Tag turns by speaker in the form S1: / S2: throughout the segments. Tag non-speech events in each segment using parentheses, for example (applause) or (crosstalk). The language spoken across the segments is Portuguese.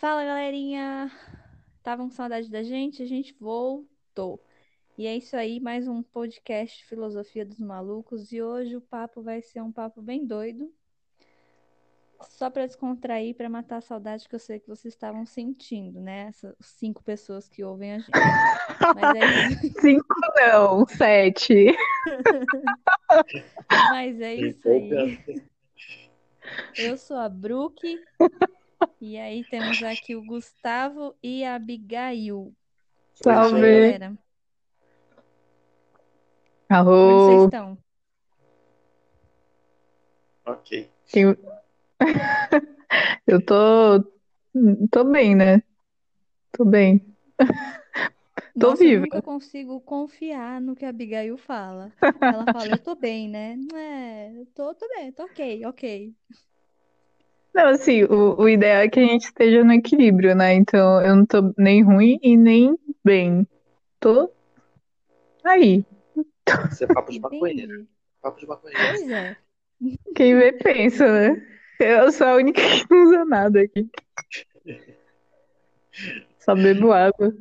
S1: Fala, galerinha! Estavam com saudade da gente? A gente voltou. E é isso aí, mais um podcast Filosofia dos Malucos. E hoje o papo vai ser um papo bem doido. Só para descontrair, para matar a saudade que eu sei que vocês estavam sentindo, né? Essas cinco pessoas que ouvem a gente. Mas é isso, (laughs)
S2: Cinco não, sete. (laughs)
S1: mas é isso aí. Eu sou a Brook. E aí temos aqui o Gustavo e a Abigail.
S2: Salve.
S1: Como é vocês estão?
S3: Ok. (laughs)
S2: Eu tô. Tô bem, né? Tô bem. Tô
S1: Nossa, eu
S2: viva.
S1: nunca consigo confiar no que a Abigail fala. Ela fala, eu tô bem, né? É, eu tô, tô bem, tô ok, ok.
S2: Não, assim, o, o ideal é que a gente esteja no equilíbrio, né? Então eu não tô nem ruim e nem bem. Tô aí.
S3: Isso é papo de maconheiro. Papo de maconheiro.
S1: Pois é.
S2: Quem vê pensa, né? Eu sou a única que não usa nada aqui. Só bebo água.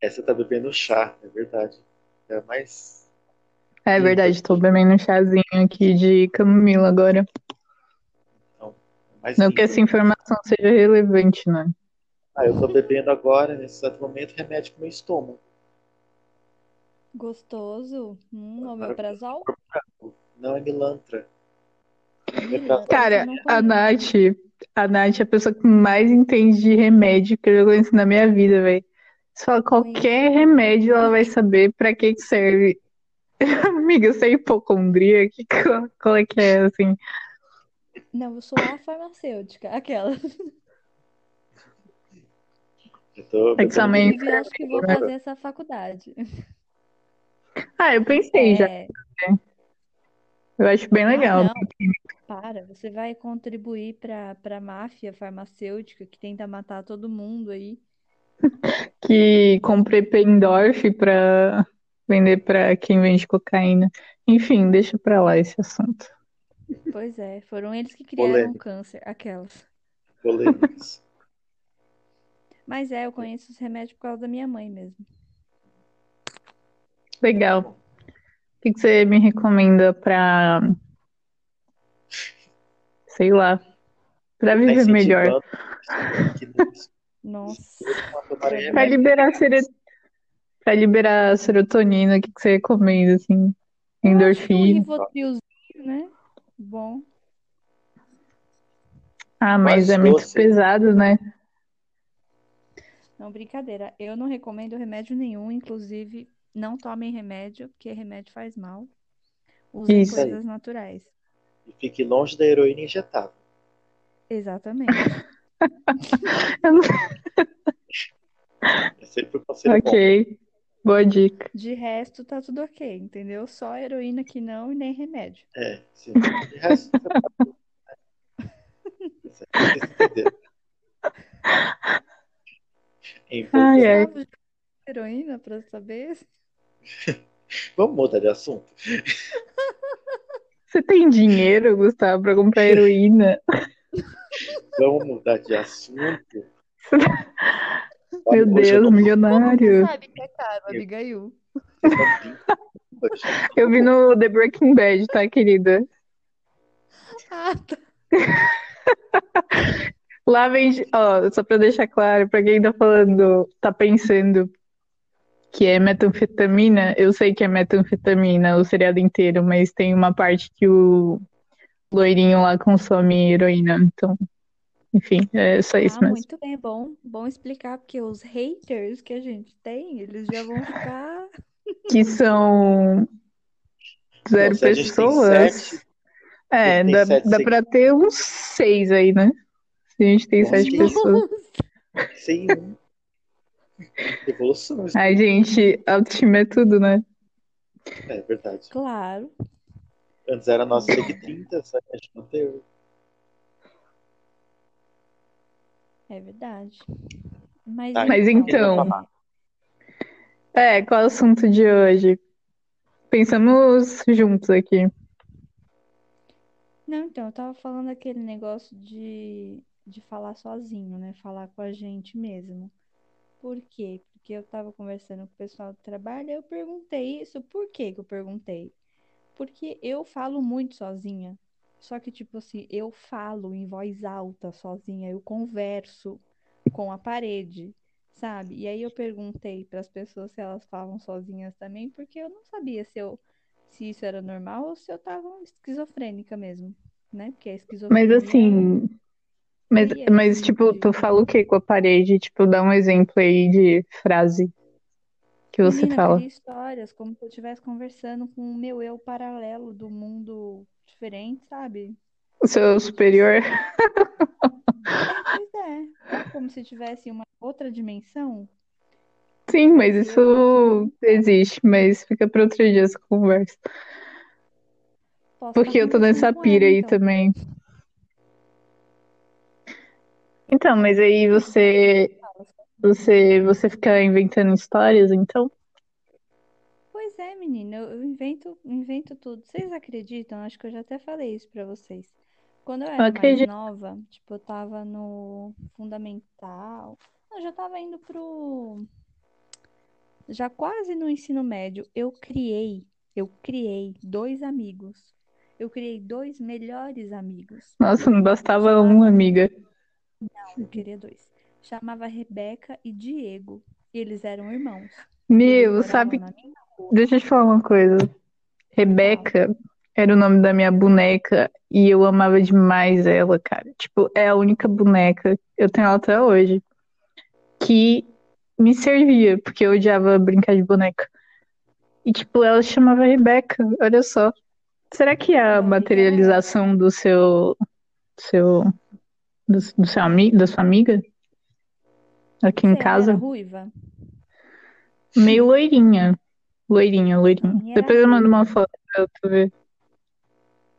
S3: Essa tá bebendo chá, é verdade. É mais.
S2: É verdade, tô bebendo um chazinho aqui de camomila agora.
S3: Não, é mais
S2: Não que essa informação seja relevante, né?
S3: Ah, eu tô bebendo agora, nesse exato momento, remédio pro meu estômago.
S1: Gostoso. Hum, omeprazol?
S3: Não é milantra.
S1: Milantra,
S2: Cara,
S1: eu não
S2: a. Nath, a Nath é a pessoa que mais entende de remédio que eu já conheci na minha vida, velho. Se fala qualquer remédio, ela vai saber pra que que serve. (laughs) Amiga, você é hipocondria? Que, (laughs) qual, qual é que é, assim?
S1: Não, eu sou a farmacêutica, aquela.
S3: Eu tô
S2: É
S3: bebendo
S2: mãe-
S1: Inclusive, acho que vou fazer essa faculdade.
S2: Ah, eu pensei já.
S1: É,
S2: Eu acho bem legal.
S1: Ah. Para, você vai contribuir para para a máfia farmacêutica que tenta matar todo mundo aí.
S2: Que comprei Pendorf pra vender pra quem vende cocaína. Enfim, deixa pra lá esse assunto.
S1: Pois é, foram eles que criaram o
S3: Polêmico.
S1: câncer, aquelas.
S3: polêmicas. (laughs)
S1: Mas é, eu conheço os remédios por causa da minha mãe mesmo.
S2: Legal. O que que você me recomenda pra, sei lá, pra
S3: Tá
S2: viver melhor?
S1: Nossa,
S2: Pra
S3: remédio.
S2: liberar sere... pra liberar serotonina, o que que você recomenda, assim?
S1: um
S2: Endorfina.
S1: Rivotrilzinho, né? Bom.
S2: Ah, mas é muito pesado, né?
S1: Não, brincadeira. Eu não recomendo remédio nenhum, inclusive não tomem remédio, porque remédio faz mal. Usem
S2: Isso.
S1: coisas naturais.
S3: E fique longe da heroína injetável.
S1: Exatamente. (laughs)
S2: Eu não-
S3: É sempre um conselho bom.
S2: Boa dica.
S1: De resto, tá tudo ok, entendeu? Só heroína que não e nem remédio.
S3: É, sim. De resto, entenderam. (laughs) Enfim,
S2: Ai, ai.
S1: Gustavo, heroína pra saber? (laughs)
S3: Vamos mudar de assunto?
S2: Você tem dinheiro, Gustavo, pra comprar heroína?
S3: Vamos mudar de assunto. (laughs)
S2: Meu Deus,
S3: não-
S2: milionário.
S1: sabe que é caro, Abigail? (laughs)
S2: Eu vi no The Breaking Bad, tá, querida?
S1: Ah, (laughs) tá.
S2: Lá vende, ó, só pra deixar claro, pra quem tá falando, tá pensando que é metanfetamina, eu sei que é metanfetamina o seriado inteiro, mas tem uma parte que o loirinho lá consome heroína, então, enfim, é só isso
S1: Ah,
S2: mesmo.
S1: muito bem, bom, bom explicar, porque os haters que a gente tem, eles já vão ficar. (laughs)
S2: Que são zero
S3: Não,
S2: pessoas.
S3: sete,
S2: É, dá,
S3: sete
S2: dá pra ter uns seis aí, né? Se a gente tem
S3: Nossa,
S2: sete
S3: que
S2: pessoas.
S3: um. Evolução,
S2: Ai, gente, autoestima é tudo, né?
S3: é verdade.
S1: Claro.
S3: Antes era nosso que 30, só que a gente manteve.
S1: É verdade. Mas,
S3: Tá,
S2: Mas então, É, qual é o assunto de hoje? Pensamos juntos aqui.
S1: Não, então, eu tava falando aquele negócio de de falar sozinho, né? Falar com a gente mesmo. Por quê? Porque eu tava conversando com o pessoal do trabalho, eu perguntei isso. Por que que eu perguntei? Porque eu falo muito sozinha. Só que, tipo assim, eu falo em voz alta sozinha, eu converso com a parede, sabe? E aí eu perguntei para as pessoas se elas falam sozinhas também, porque eu não sabia se eu se isso era normal ou se eu tava esquizofrênica mesmo, né? Porque a
S2: Mas
S1: esquizofrenia
S2: assim, mas,
S1: seria
S2: mas
S1: esse
S2: tipo,
S1: tipo
S2: tu fala o que com a parede? Tipo, dá um exemplo aí de frase que você
S1: Menina,
S2: fala.
S1: histórias como se eu estivesse conversando com o meu eu paralelo do mundo diferente, sabe?
S2: O seu superior.
S1: É, pois é. Como se tivesse uma outra dimensão.
S2: Sim, mas isso existe, mas fica para outro dia essa conversa.
S1: Posso
S2: Porque eu tô nessa pira aí
S1: então.
S2: também. Então, mas aí você, você, você fica inventando histórias, então?
S1: É, menina, eu invento, invento tudo. Vocês acreditam? Acho que eu já até falei isso pra vocês. Quando eu era mais nova, tipo, eu tava no fundamental. Eu já tava indo pro. Já quase no ensino médio, eu criei, eu criei dois amigos. Eu criei dois melhores amigos.
S2: Nossa, não bastava um,
S1: Chamava.
S2: amiga.
S1: Não, eu queria dois. Chamava Rebeca e Diego. E eles eram irmãos.
S2: Meu, sabe? Deixa eu te falar uma coisa. Rebeca era o nome da minha boneca e eu amava demais ela, cara. Tipo, é a única boneca, eu tenho ela até hoje, que me servia, porque eu odiava brincar de boneca. E, tipo, ela se chamava Rebeca, olha só. Será que é a materialização do seu, seu, do, do seu amigo, da sua amiga aqui em
S1: Você,
S2: casa?
S1: ruiva?
S2: Meio loirinha. Loirinha, loirinha.
S1: minha era
S2: Depois eu mando uma
S1: ruiva.
S2: foto pra tu ver.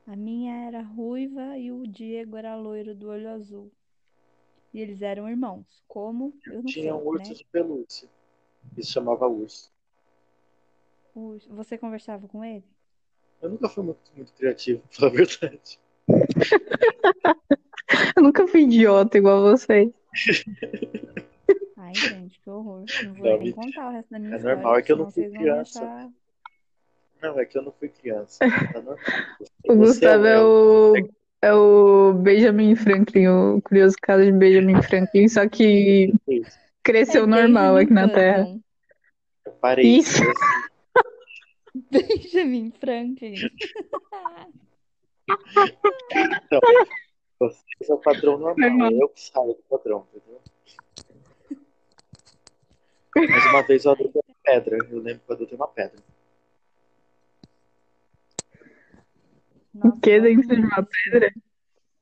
S1: A minha era ruiva e o Diego era loiro do olho azul. E eles eram irmãos. Como? Eu não
S3: Tinha
S1: sei,
S3: um urso
S1: né?
S3: de pelúcia. Isso chamava urso.
S1: O- Você conversava com ele?
S3: Eu nunca fui muito, muito criativo, pra falar a verdade. (laughs)
S2: Eu nunca fui idiota igual você. (laughs)
S1: Ai, gente, que horror. Não vou
S3: Não,
S1: nem
S3: me-
S1: contar o resto da minha
S3: É
S1: história,
S3: normal, é que eu não fui criança.
S1: achar.
S3: Não, é que eu não fui criança. Tá. (laughs)
S2: O
S3: é
S2: Gustavo é
S3: é o.
S2: é o Benjamin Franklin, o curioso caso de Benjamin Franklin, só que
S3: é isso.
S1: É
S2: cresceu normal
S1: Benjamin
S2: aqui na Terra.
S3: Eu parei.
S2: Isso. (laughs)
S1: Benjamin Franklin.
S3: Então, vocês é o padrão normal.
S2: Normal.
S3: É eu que saio do padrão, entendeu? Mas uma vez eu adotei uma pedra. Eu lembro que eu adotei uma pedra.
S2: O que dentro de uma pedra? Não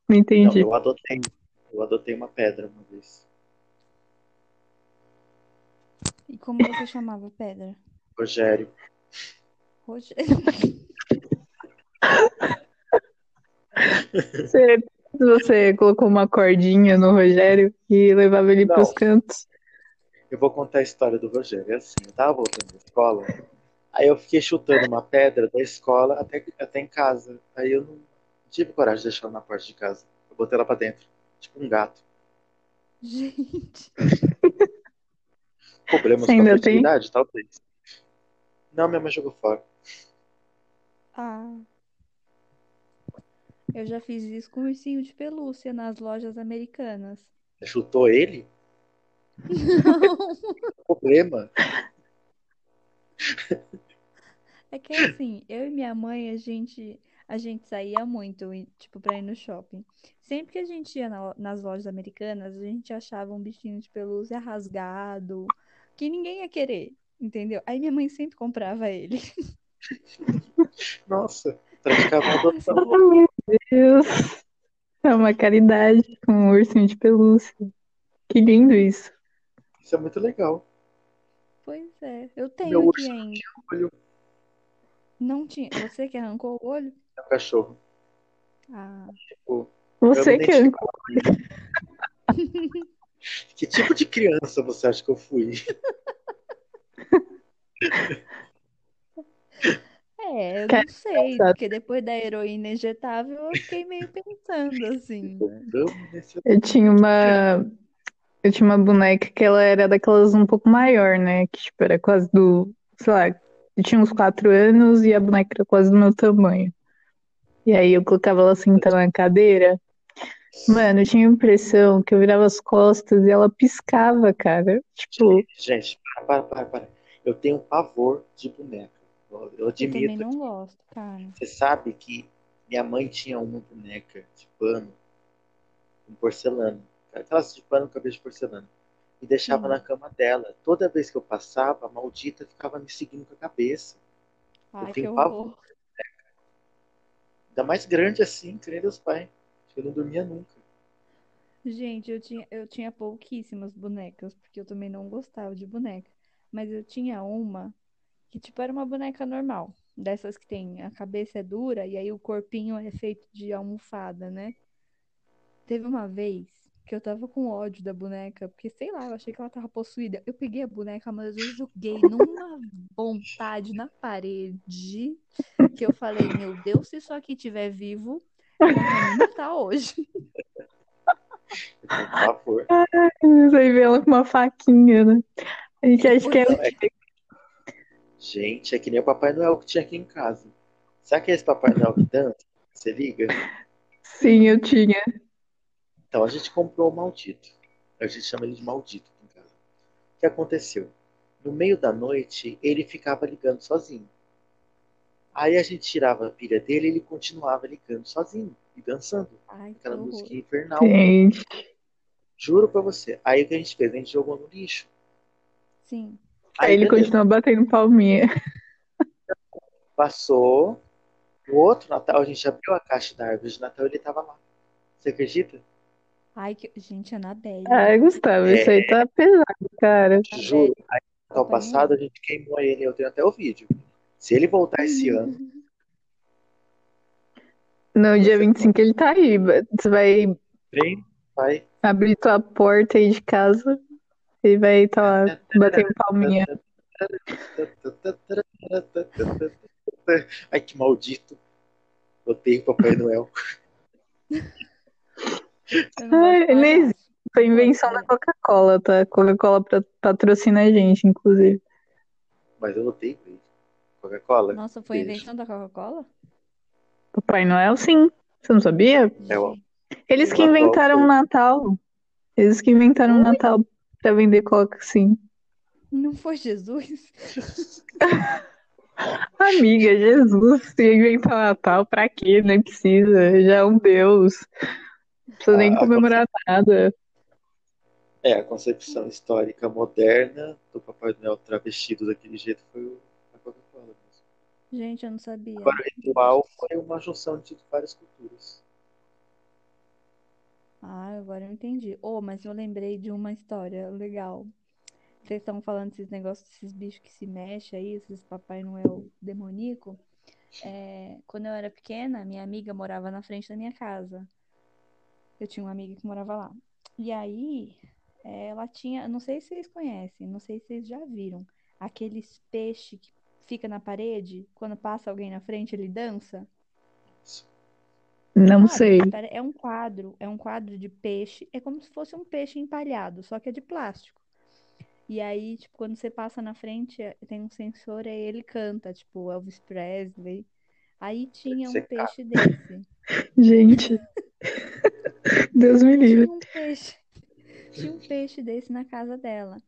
S3: Não,
S2: entendi.
S3: eu adotei. Eu adotei uma pedra uma vez.
S1: E como você chamava a pedra?
S3: Rogério.
S1: Rogério.
S2: Você, você colocou uma cordinha no Rogério e levava ele pros
S3: Não,
S2: cantos.
S3: Eu vou contar a história do Rogério. É assim, eu tava voltando da escola. Aí eu fiquei chutando uma pedra da escola até, até em casa. Aí eu não tive coragem de deixar ela na porta de casa. Eu botei ela pra dentro. Tipo um gato.
S1: Gente.
S3: Problemas
S2: Você
S3: com a fertilidade, talvez. Não, minha mãe jogou fora.
S1: Ah, eu já fiz isso com ursinho de pelúcia nas lojas americanas.
S3: Você chutou ele?
S1: Não, (laughs)
S3: Problema.
S1: é que assim, eu e minha mãe, a gente, a gente saía muito, e, tipo, pra ir no shopping. Sempre que a gente ia na- nas lojas americanas, a gente achava um bichinho de pelúcia rasgado, que ninguém ia querer, entendeu? Aí minha mãe sempre comprava ele. (laughs)
S3: Nossa, praticava uma adoção.
S2: Oh, meu Deus. É uma caridade com um ursinho de pelúcia. Que lindo isso.
S3: Isso é muito legal.
S1: Pois é, eu
S3: O
S1: tenho
S3: meu
S1: aqui
S3: urso
S1: ainda.
S3: olho
S1: Não tinha. Você que arrancou o olho?
S3: é um cachorro.
S1: Ah,
S3: Tipo,
S2: Você que
S3: identificava. (laughs) Que tipo de criança você acha que eu fui? (laughs)
S1: É, eu não sei, porque depois da heroína injetável eu fiquei meio pensando assim.
S3: Nesse
S2: Eu tinha uma. Eu tinha uma boneca que ela era daquelas um pouco maior, né? Que tipo, era quase do. Sei lá, eu tinha uns quatro anos e a boneca era quase do meu tamanho. E aí eu colocava ela sentada na cadeira. Mano, eu tinha a impressão que eu virava as costas e ela piscava, cara. Tipo,
S3: Gente, para, para, para, para. Eu tenho pavor de boneca. Eu, eu
S1: Eu também
S3: admito.
S1: não gosto, cara.
S3: Você sabe que minha mãe tinha uma boneca de pano, com porcelana. Aquelas de pano com cabeça de porcelana. E deixava
S1: Sim.
S3: na cama dela. Toda vez que eu passava, a maldita ficava me seguindo com a cabeça.
S1: Ai, que
S3: tenho
S1: horror.
S3: Ainda mais grande assim, creio Deus Pai. Eu não dormia nunca.
S1: Gente, eu tinha, eu tinha pouquíssimas bonecas, porque eu também não gostava de boneca. Mas eu tinha uma que, tipo, era uma boneca normal. Dessas que tem a cabeça é dura e aí o corpinho é feito de almofada, né? Teve uma vez que eu tava com ódio da boneca, porque sei lá, eu achei que ela tava possuída. Eu peguei a boneca, mas eu joguei numa vontade na parede que eu falei, meu Deus, se isso aqui estiver vivo, me matar hoje. (laughs)
S3: Tenho pavor.
S2: você vê ela com uma faquinha, né? A gente acha que é.
S3: Não, é que- Gente, é que nem o Papai Noel que tinha aqui em casa. Sabe aquele Papai Noel que dança? Você liga?
S2: Sim, eu tinha.
S3: Então a gente comprou o maldito. A gente chama ele de maldito em casa. O que aconteceu? No meio da noite, ele ficava ligando sozinho. Aí a gente tirava a pilha dele e ele continuava ligando sozinho e dançando.
S1: Ai, que
S3: Aquela música infernal.
S2: Gente,
S3: Juro pra você. Aí o que a gente fez? A gente jogou no lixo.
S1: Sim.
S2: aí ele
S3: beleza.
S2: continua batendo palminha.
S3: Passou. No outro Natal, a gente abriu a caixa da árvore de Natal e ele tava lá. Você acredita?
S1: Ai, que... gente, Anabelle.
S2: Ai, Gustavo, isso aí tá pesado, cara.
S3: Juro. Aí, no
S1: Papai
S3: passado, a gente queimou ele. Eu tenho até o vídeo. Se ele voltar esse (laughs) ano,
S2: No dia 25 ele tá aí. Você vai
S3: vem, vai.
S2: abrir tua porta aí de casa e vai estar lá batendo palminha.
S3: Ai, que maldito. Odeio Papai Noel. (laughs)
S1: Não
S2: Ai, existe. Foi invenção da Coca-Cola, tá? Coca-Cola patrocina a gente, inclusive.
S3: Mas eu odeio ele. Coca-Cola?
S1: Nossa, foi
S3: Beijo.
S1: invenção da Coca-Cola?
S2: Papai Noel, sim. Você não sabia?
S3: É, ó.
S1: Gente,
S2: Eles que inventaram o. Natal. Eles que inventaram o Natal pra vender Coca, sim.
S1: não foi Jesus? (laughs)
S2: Amiga, Jesus, se inventar o Natal, pra quê? Nem precisa. Já é um Deus. Não precisa nem
S3: Ah,
S2: comemorar nada.
S3: É, a concepção histórica moderna do Papai Noel travestido daquele jeito foi o- a Coca-Cola. mesmo.
S1: Gente, eu não sabia.
S3: Agora, o ritual foi uma junção de várias culturas.
S1: Ah, agora eu entendi. Oh, mas eu lembrei de uma história legal. Vocês estão falando desses negócios, desses bichos que se mexem aí, esses Papai Noel demoníaco. É, quando eu era pequena, minha amiga morava na frente da minha casa. Eu tinha uma amiga que morava lá. E aí, ela tinha, não sei se vocês conhecem, não sei se vocês já viram, aqueles peixes que fica na parede, quando passa alguém na frente, ele dança.
S2: Não
S1: Sabe?
S2: sei.
S1: É um quadro, é um quadro de peixe, é como se fosse um peixe empalhado, só que é de plástico. E aí, tipo, quando você passa na frente, é- tem um sensor, aí ele canta, tipo, Elvis Presley. Aí tinha um peixe desse. (laughs)
S2: Gente. Deus me livre.
S1: Tinha um peixe. Tinha um peixe desse na casa dela.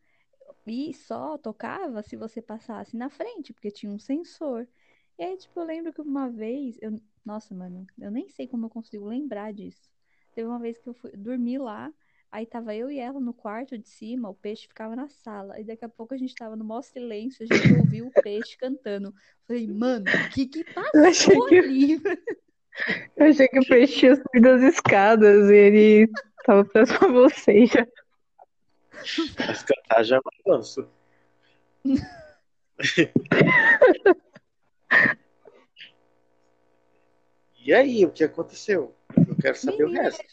S1: E só tocava se você passasse na frente, porque tinha um sensor. E aí, tipo, eu lembro que uma vez, eu... nossa, mano, eu nem sei como eu consigo lembrar disso. Teve uma vez que eu fui dormir lá, aí tava eu e ela no quarto de cima, o peixe ficava na sala. E daqui a pouco a gente tava no maior silêncio, a gente ouviu o peixe cantando. Falei, mano, o que que
S2: Eu achei
S1: passou ali? (laughs)
S2: Eu achei que o peixe tinha subido as escadas e ele tava próximo a você já.
S3: Mas cantar já é um avanço. E aí, o que aconteceu? Eu quero saber o
S1: Menina,
S3: resto.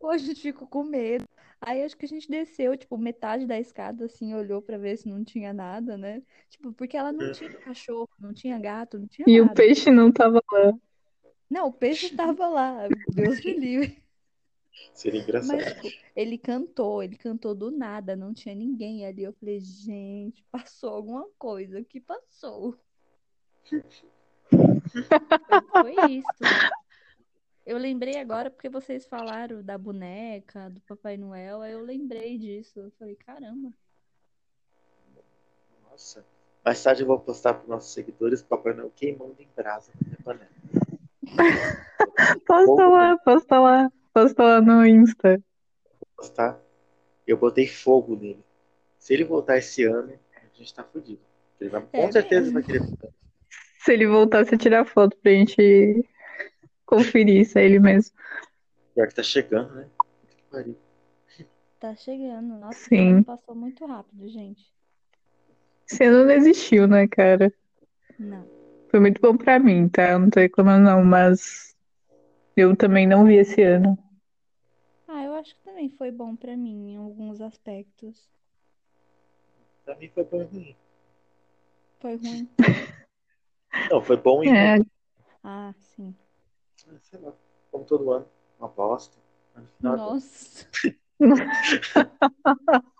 S1: Hoje eu fico com medo. Aí acho que a gente desceu, tipo, metade da escada, assim, olhou pra ver se não tinha nada, né? Tipo, porque ela não tinha cachorro, não tinha gato, não tinha
S2: E o
S1: nada.
S2: peixe não tava lá.
S1: Não, o peixe tava lá, Deus me livre.
S3: Seria engraçado.
S1: Mas, tipo, ele cantou, ele cantou do nada, não tinha ninguém ali. Eu falei, gente, passou alguma coisa, o que passou? Foi, foi isso. Eu lembrei agora porque vocês falaram da boneca, do Papai Noel, aí eu lembrei disso. Eu falei, caramba.
S3: Nossa. Mais tarde eu vou postar para nossos seguidores Papai Noel queimando em brasa na minha panela.
S2: Posta lá, posta lá. Posta lá no Insta.
S3: Postar. Eu botei fogo nele. Se ele voltar esse ano, a gente tá fudido. Ele vai, com
S1: É
S3: certeza
S1: mesmo.
S3: vai querer voltar.
S2: Se ele voltasse a tirar foto pra gente conferir se é ele mesmo.
S3: Pior que tá chegando, né?
S1: Tá chegando. Nossa,
S2: Sim.
S1: passou muito rápido, gente.
S2: Esse ano não existiu, né, cara?
S1: Não.
S2: Foi muito bom pra mim, tá? Eu não tô reclamando, não, mas eu também não vi esse ano.
S1: Ah, eu acho que também foi bom pra mim em alguns aspectos.
S3: Pra mim foi bom e ruim.
S1: Foi ruim. (laughs)
S3: Não, foi bom e
S2: É,
S3: ruim.
S1: Ah, sim.
S3: Sei lá. Como todo ano. Uma bosta. Final é bom.
S1: Nossa. (laughs)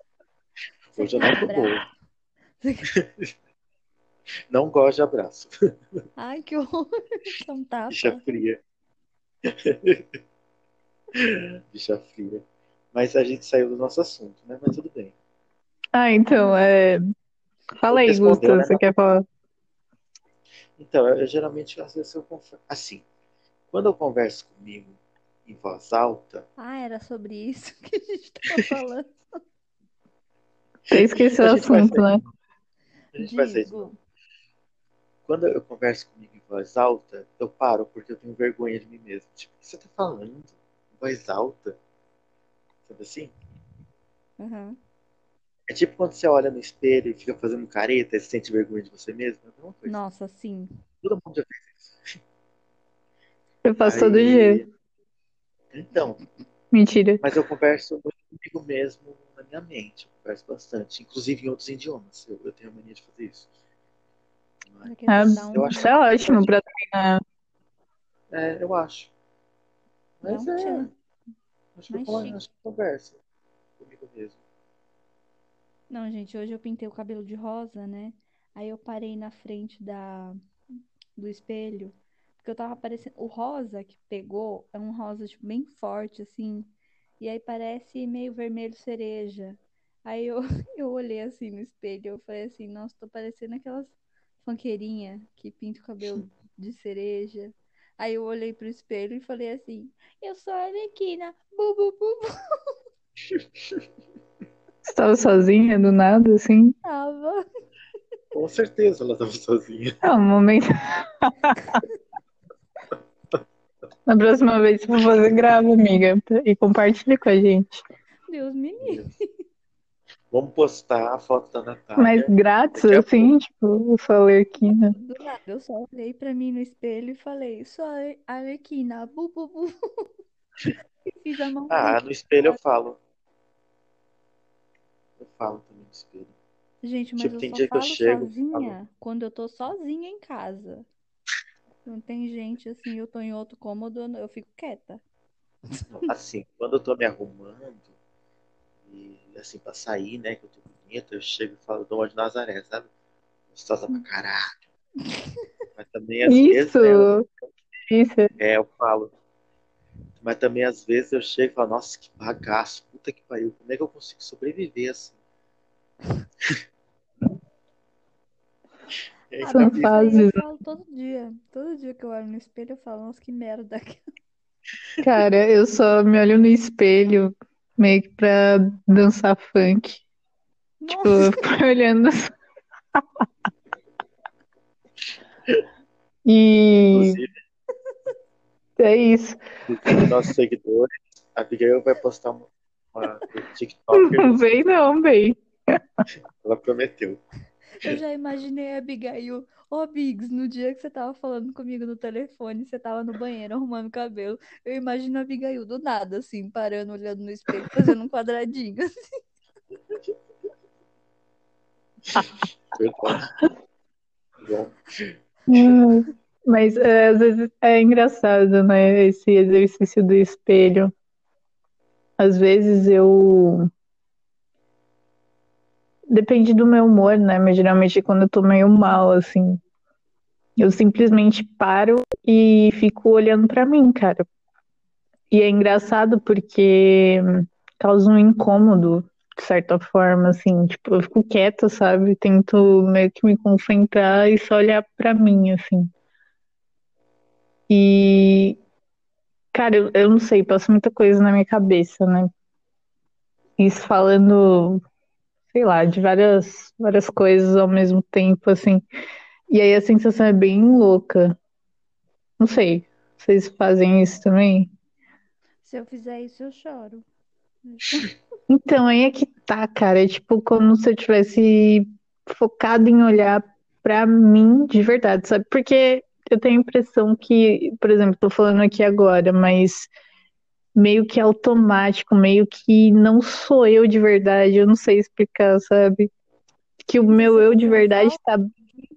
S3: Hoje eu não tô boa. (laughs) Não gosto de abraço.
S1: Ai, que horror. Então tá.
S3: Bicha fria. Bicha fria. Mas a gente saiu do nosso assunto, né? Mas tudo bem.
S2: Ah, então, é. Fala aí, Gusta,
S3: né?
S2: você quer falar?
S3: Então, eu, eu geralmente, às vezes, eu conf... Assim, quando eu converso comigo em voz alta,
S1: Ah, era sobre isso (laughs) que a gente tava falando.
S2: Você esqueceu o
S3: vai
S2: assunto, né?
S3: a gente vai sair de
S1: Digo.
S3: novo. Quando eu converso comigo em voz alta, eu paro porque eu tenho vergonha de mim mesmo. Tipo, o que você tá falando? Em voz alta? Sabe assim?
S1: Aham.
S3: É tipo quando você olha no espelho e fica fazendo careta e você sente vergonha de você mesmo. É.
S1: Nossa, sim.
S3: Todo mundo já fez isso.
S2: Eu faço todo
S3: Aí-
S2: dia.
S3: Então,
S2: Mentira.
S3: mas eu converso muito comigo mesmo na minha mente. Eu converso bastante. Inclusive em outros idiomas. Eu, eu tenho a mania de fazer isso.
S1: Um-
S3: eu acho-
S2: Isso é ótimo pra treinar.
S3: É, eu acho. Mas
S1: Não,
S3: é. Acho que, eu, acho que eu converso comigo mesmo.
S1: Não, gente, hoje eu pintei o cabelo de rosa, né? Aí eu parei na frente da do espelho, porque eu tava parecendo o rosa que pegou é um rosa tipo bem forte assim, e aí parece meio vermelho cereja. Aí eu (laughs) eu olhei assim no espelho, eu falei assim, nossa, tô parecendo aquelas funkeirinha que pinta o cabelo de cereja. Aí eu olhei pro espelho e falei assim, eu sou a Arlequina. Bu, bu, bu, bu.
S2: Você tava sozinha do nada, assim?
S1: Tava.
S3: Com certeza ela estava sozinha.
S2: É um momento. Na próxima vez que for fazer, grava, amiga, e compartilha com a gente.
S1: Deus me livre.
S3: Vamos postar a foto da Natália.
S2: Mas grátis, assim, tipo, eu falei aqui, né?
S1: Do nada, eu só olhei pra mim no espelho e falei, sou a Arlequina, bu, bu, bu. (laughs) E fiz a mão.
S3: Ah, no espelho eu falo. Eu falo também no espelho.
S1: Gente, mas
S3: tipo,
S1: eu
S3: tem
S1: só
S3: dia que eu
S1: falo
S3: chego,
S1: sozinha quando eu tô sozinha em casa. Não tem gente assim, eu tô em outro cômodo, eu fico quieta.
S3: Assim, quando eu tô me arrumando, e assim, pra sair, né, que eu tô bonita, eu chego e falo, dou uma de Nazaré, sabe? Gostosa pra caralho. Mas também às vezes,
S2: Isso!
S3: né, eu-
S2: Isso.
S3: é, eu falo. Mas também às vezes eu chego e falo, nossa, que bagaço, puta que pariu, como é que eu consigo sobreviver assim? Aí, (laughs)
S1: Ah, isso eu
S2: fases.
S1: falo todo dia. Todo dia que eu olho no espelho, eu falo, nossa, que merda.
S2: Cara, eu só me olho no espelho meio que pra dançar funk. Tipo,
S1: Nossa, (laughs)
S2: fico olhando. (laughs) E
S3: inclusive,
S2: é isso.
S3: inclusive nossos seguidores, a Abigail vai postar uma, uma TikToker, (laughs)
S2: Não vem, não, bem.
S3: ela prometeu.
S1: Eu já imaginei a Abigail. Ô, Biggs, no dia que você tava falando comigo no telefone, você tava no banheiro arrumando cabelo. Eu imagino a Abigail do nada, assim, parando, olhando no espelho, fazendo um quadradinho.
S3: Bom, (laughs)
S2: Hum, Mas é, às vezes é engraçado, né? Esse exercício do espelho. Às vezes eu. Depende do meu humor, né? Mas geralmente quando eu tô meio mal, assim, eu simplesmente paro e fico olhando pra mim, cara. E é engraçado porque causa um incômodo, de certa forma, assim, tipo, eu fico quieta, sabe? Tento meio que me concentrar e só olhar pra mim, assim. E, cara, eu, eu não sei, passa muita coisa na minha cabeça, né? Isso falando, sei lá, de várias, várias coisas ao mesmo tempo, assim. E aí a sensação é bem louca. Não sei, vocês fazem isso também?
S1: Se eu fizer isso, eu choro. (laughs)
S2: Então, aí é que tá, cara. É tipo como se eu tivesse focado em olhar pra mim de verdade, sabe? Porque eu tenho a impressão que, por exemplo, tô falando aqui agora, mas meio que automático, meio que não sou eu de verdade, eu não sei explicar, sabe? Que o meu eu
S1: tá
S2: de
S1: sendo
S2: verdade tá.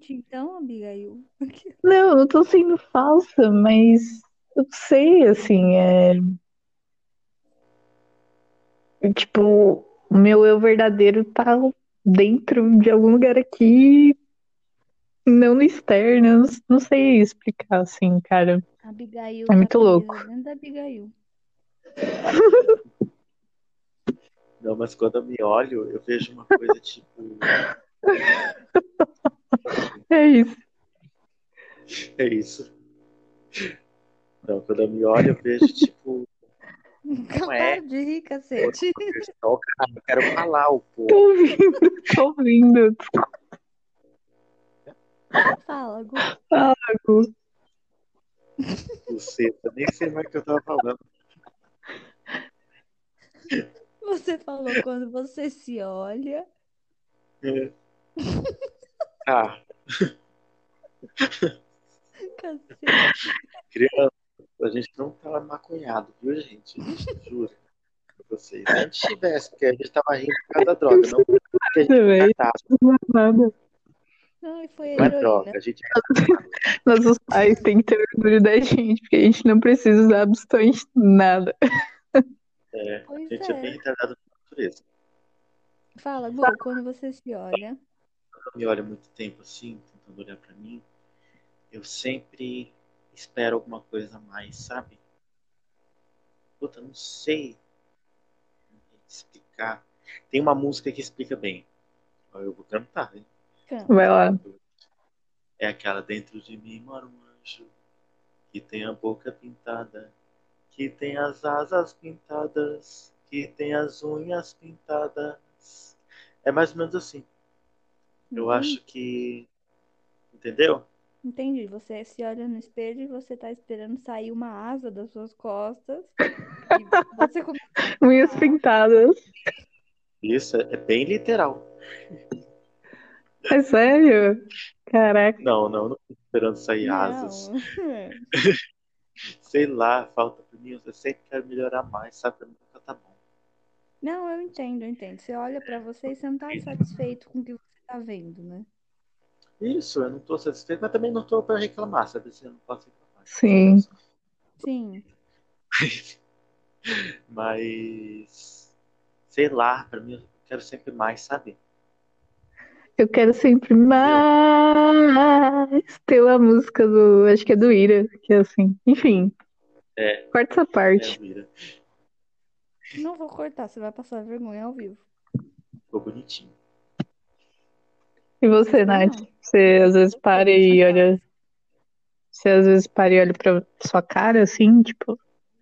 S1: Então, Abigail. (laughs)
S2: Não, eu não tô sendo falsa, mas eu sei, assim, é. Tipo, o meu eu verdadeiro tá dentro de algum lugar aqui, não no externo, não, não sei explicar, assim, cara.
S1: Abigail
S2: É
S1: tá
S2: muito louco.
S1: dentro da Abigail.
S3: Não, mas quando eu me olho, eu vejo uma coisa tipo. (laughs)
S2: É isso.
S3: É isso. Não, quando eu me olho, eu vejo tipo. Não é.
S1: Para de rir, cacete.
S3: Eu quero falar o povo.
S2: Tô ouvindo, tô ouvindo.
S1: Fala, Gu.
S2: Gu.
S3: Você, eu nem sei mais o que eu tava falando.
S1: Você falou quando você se olha.
S3: É. Ah,
S1: Cacete.
S3: criança, a gente não tava maconhado, viu, gente? Juro pra vocês. Se a gente tivesse, porque a gente tava rindo por causa da droga, não porque a gente tava
S2: Não
S1: e foi a heroína.
S3: droga. A gente
S2: Nossos pais têm que ter orgulho da gente, porque a gente não precisa usar absolutamente nada.
S3: É, a
S1: Pois
S3: gente é bem
S1: é.
S3: retardado por natureza.
S1: Fala, Gu, quando você se olha.
S3: Quando eu me olho há muito tempo assim, tentando olhar pra mim, eu sempre espero alguma coisa a mais, sabe? Puta, não sei explicar. Tem uma música que explica bem. Eu vou cantar, hein?
S1: Canta.
S2: Vai lá.
S3: É aquela dentro de mim mora um anjo que tem a boca pintada, que tem as asas pintadas, que tem as unhas pintadas. É mais ou menos assim. Eu
S1: Entendi.
S3: acho que. Entendeu?
S1: Entendi. Você se olha no espelho e você tá esperando sair uma asa das suas costas. (laughs) E você (laughs)
S2: Unhas pintadas.
S3: Isso é bem literal.
S2: É sério? Caraca.
S3: Não, não, não tô esperando sair asas. (laughs) Sei lá, falta pra mim. Eu sempre quero melhorar mais, sabe? Pra mim nunca tá bom.
S1: Não, eu entendo, eu entendo. Você olha pra você e você não tá satisfeito com o que você tá vendo, né?
S3: Isso, eu não tô satisfeito, mas também não tô pra reclamar, sabe? Assim, Eu não posso reclamar.
S2: Sim.
S1: Sim. (laughs)
S3: Mas. Sei lá, pra mim eu quero sempre mais, sabe?
S2: Eu quero sempre mais. Tem uma música do. Acho que é do Ira, que é assim. Enfim,
S3: É,
S2: corta essa
S3: é,
S2: parte.
S3: Mira.
S1: Não vou cortar, você vai passar vergonha ao vivo.
S3: Ficou bonitinho.
S2: E você,
S1: Não.
S2: Nath? Você às vezes para e olha. Você às vezes para e olha pra sua cara, assim, tipo,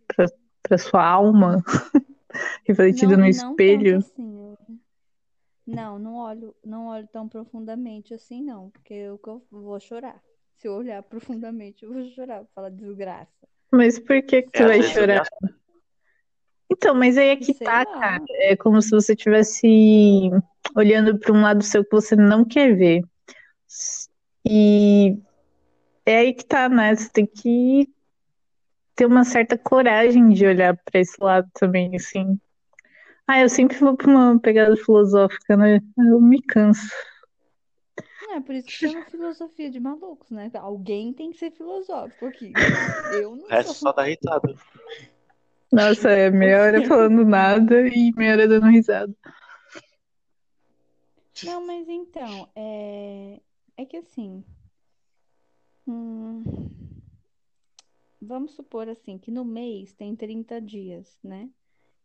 S2: pra, pra sua alma, (laughs) refletida no espelho.
S1: assim. Não, não olho, não olho tão profundamente assim, não, porque eu, vou chorar. Se eu olhar profundamente, eu vou chorar, vou falar desgraça.
S2: Mas por que que
S3: É,
S2: você
S3: às
S2: vai chorar? Então, mas aí é que
S1: Sei
S2: tá,
S1: lá.
S2: cara. É como se você tivesse olhando para um lado seu que você não quer ver. E é aí que tá, né? Você tem que ter uma certa coragem de olhar para esse lado também, assim. Ah, eu sempre vou para uma pegada filosófica, né? Eu me canso.
S1: É por isso que chama filosofia de malucos, né? Alguém tem que ser filosófico aqui. Eu não
S3: resto
S1: sou.
S3: só dá risada.
S2: Nossa, é meia (laughs) hora falando nada e meia hora dando risada.
S1: Não, mas então, é, é que assim, hum, vamos supor assim, que no mês tem 30 dias, né?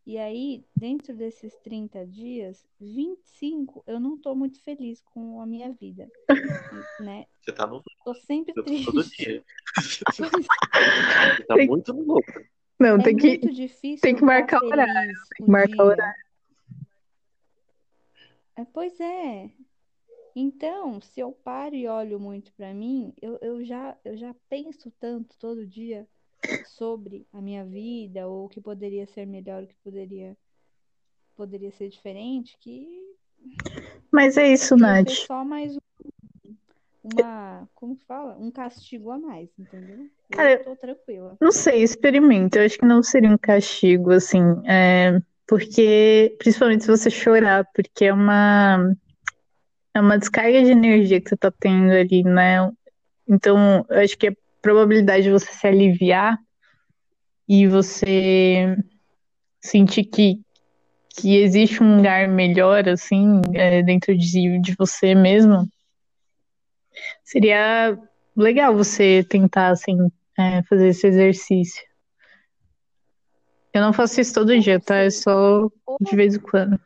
S1: E aí, dentro desses 30 dias, 25 eu não tô muito feliz com a minha vida, (laughs) né?
S3: Você tá no
S1: Tô sempre
S3: todo
S1: triste.
S3: dia. (laughs)
S1: Pois
S3: Você tá
S2: Tem-
S3: muito louco.
S2: Não,
S1: é
S2: tem que.
S1: muito difícil
S2: tem que
S1: eu
S2: marcar
S1: tá
S2: o horário,
S1: feliz
S2: que marcar o
S1: dia. É, pois é. Então, se eu paro e olho muito pra mim, eu, eu já, eu já penso tanto todo dia sobre a minha vida, ou o que poderia ser melhor, o que poderia, poderia ser diferente, que
S2: Mas é isso, Nath.
S1: só mais um- uma, como que fala? Um castigo a mais, entendeu?
S2: Cara,
S1: Eu tô tranquila.
S2: Não sei, experimenta. Eu acho que não seria um castigo, assim, é, porque, principalmente se você chorar, porque é uma, é uma descarga de energia que você tá tendo ali, né? Então, eu acho que a probabilidade de você se aliviar e você sentir que, que existe um lugar melhor, assim, é, dentro de, de você mesmo, seria legal você tentar, assim, é, fazer esse exercício. Eu não faço isso todo dia, tá? É só de vez em quando.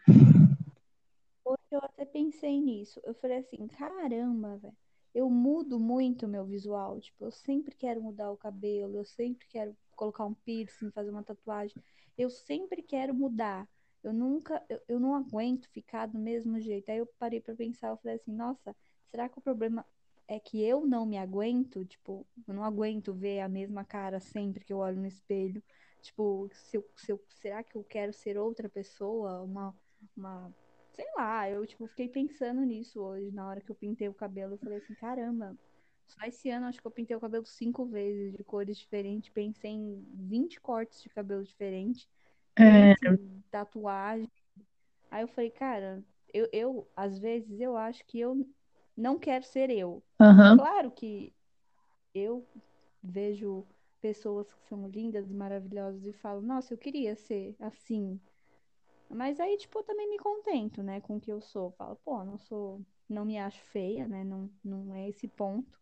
S1: Hoje eu até pensei nisso. Eu falei assim, caramba, velho. Eu mudo muito o meu visual. Tipo, eu sempre quero mudar o cabelo, eu sempre quero colocar um piercing, fazer uma tatuagem. Eu sempre quero mudar. Eu nunca, eu, eu não aguento ficar do mesmo jeito. Aí eu parei pra pensar, eu falei assim, nossa, será que o problema é que eu não me aguento? Tipo, eu não aguento ver a mesma cara sempre que eu olho no espelho. Tipo, se eu, se eu, será que eu quero ser outra pessoa? Uma, uma Sei lá, eu tipo fiquei pensando nisso hoje, na hora que eu pintei o cabelo, eu falei assim, caramba, só esse ano acho que eu pintei o cabelo cinco vezes, de cores diferentes, pensei em 20 cortes de cabelo diferentes,
S2: É,
S1: piercing, tatuagem. Aí eu falei, cara, eu, eu às vezes eu acho que eu não quero ser eu.
S2: aham.
S1: Claro que eu vejo pessoas que são lindas e maravilhosas e falo, nossa, eu queria ser assim. Mas aí, tipo, eu também me contento, né, com o que eu sou. Falo, pô, não sou, não me acho feia, né? Não, não é esse ponto.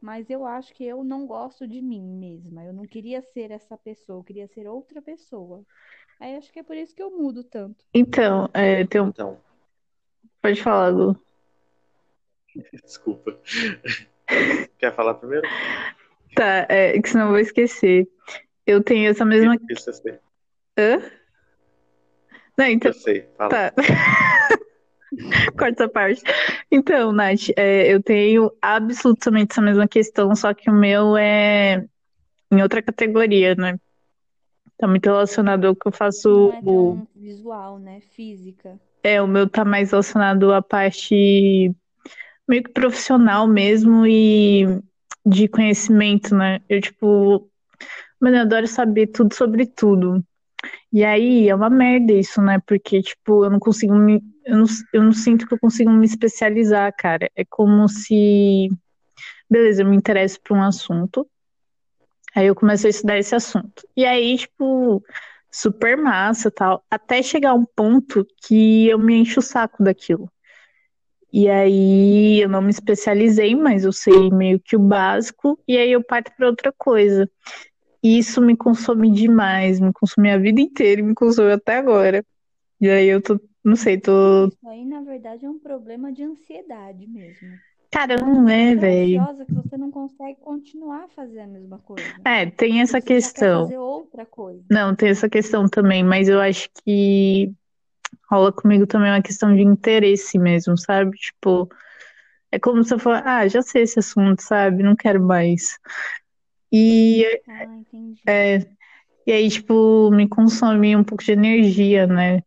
S1: Mas eu acho que eu não gosto de mim mesma. Eu não queria ser essa pessoa, eu queria ser outra pessoa. Aí acho que é por isso que eu mudo tanto.
S2: Então, é, tem um...
S3: Então,
S2: pode falar, Lu. (laughs)
S3: desculpa. (laughs) Quer falar primeiro?
S2: Tá, é, que senão eu vou esquecer. Eu tenho essa mesma. Hã? Não, então.
S3: Eu sei. Fala.
S2: Tá. (laughs) Corta essa parte. Então, Nath, é, eu tenho absolutamente essa mesma questão, só que o meu é em outra categoria, né? Tá muito relacionado ao que eu faço.
S1: Não é tão visual, né? Física.
S2: É, o meu tá mais relacionado à parte meio que profissional mesmo e de conhecimento, né? Eu, tipo, mano, eu adoro saber tudo sobre tudo. E aí é uma merda isso, né? Porque, tipo, eu não consigo me. Eu não, eu não sinto que eu consigo me especializar, cara. É como se. Beleza, eu me interesso por um assunto. Aí eu começo a estudar esse assunto. E aí, tipo, super massa tal. Até chegar um ponto que eu me encho o saco daquilo. E aí eu não me especializei, mas eu sei meio que o básico. E aí eu parto para outra coisa. E isso me consome demais, me consome a vida inteira e me consome até agora. E aí eu tô, não sei, tô.
S1: Isso aí, na verdade, é um problema de ansiedade mesmo.
S2: Cara, não é, velho.
S1: ansiosa que você não consegue continuar a fazer a mesma coisa.
S2: É, tem essa
S1: Você
S2: questão.
S1: fazer outra coisa.
S2: Não, tem essa questão também, mas eu acho que rola comigo também uma questão de interesse mesmo, sabe? Tipo, é como se eu falar, ah, já sei esse assunto, sabe? Não quero mais. E,
S1: Ah,
S2: é, e aí, tipo, me consome um pouco de energia, né?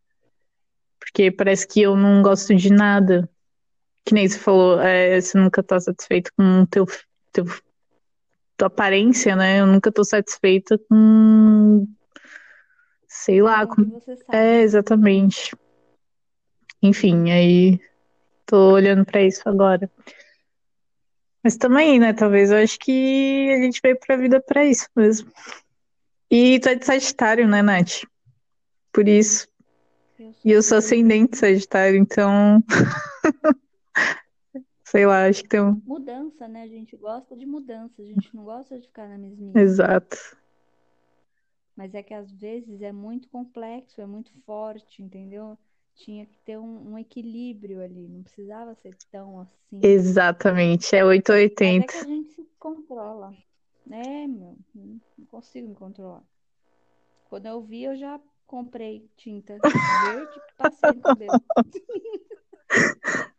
S2: Porque parece que eu não gosto de nada. Que nem você falou, é, você nunca tá satisfeito com teu, teu, tua aparência, né? Eu nunca tô satisfeita com. Sei lá.
S1: Com.
S2: É, exatamente. Enfim, aí tô olhando pra isso agora. Mas também, né? Talvez eu acho que a gente veio pra vida pra isso mesmo. E tu é de Sagitário, né, Nath? Por isso.
S1: Eu
S2: E eu
S1: sou
S2: sou ascendente Sagitário, então. (laughs) Sei lá, acho que tem um.
S1: mudança, né? A gente gosta de mudança, a gente não gosta de ficar na mesmice.
S2: Exato.
S1: Mas é que às vezes é muito complexo, é muito forte, entendeu? Tinha que ter um, um equilíbrio ali, não precisava ser tão assim.
S2: Exatamente. É
S1: Mas é
S2: 880.
S1: que a gente se controla. É, meu, não consigo me controlar. Quando eu vi, eu já comprei tinta (laughs) verde e passei no cabelo. (laughs)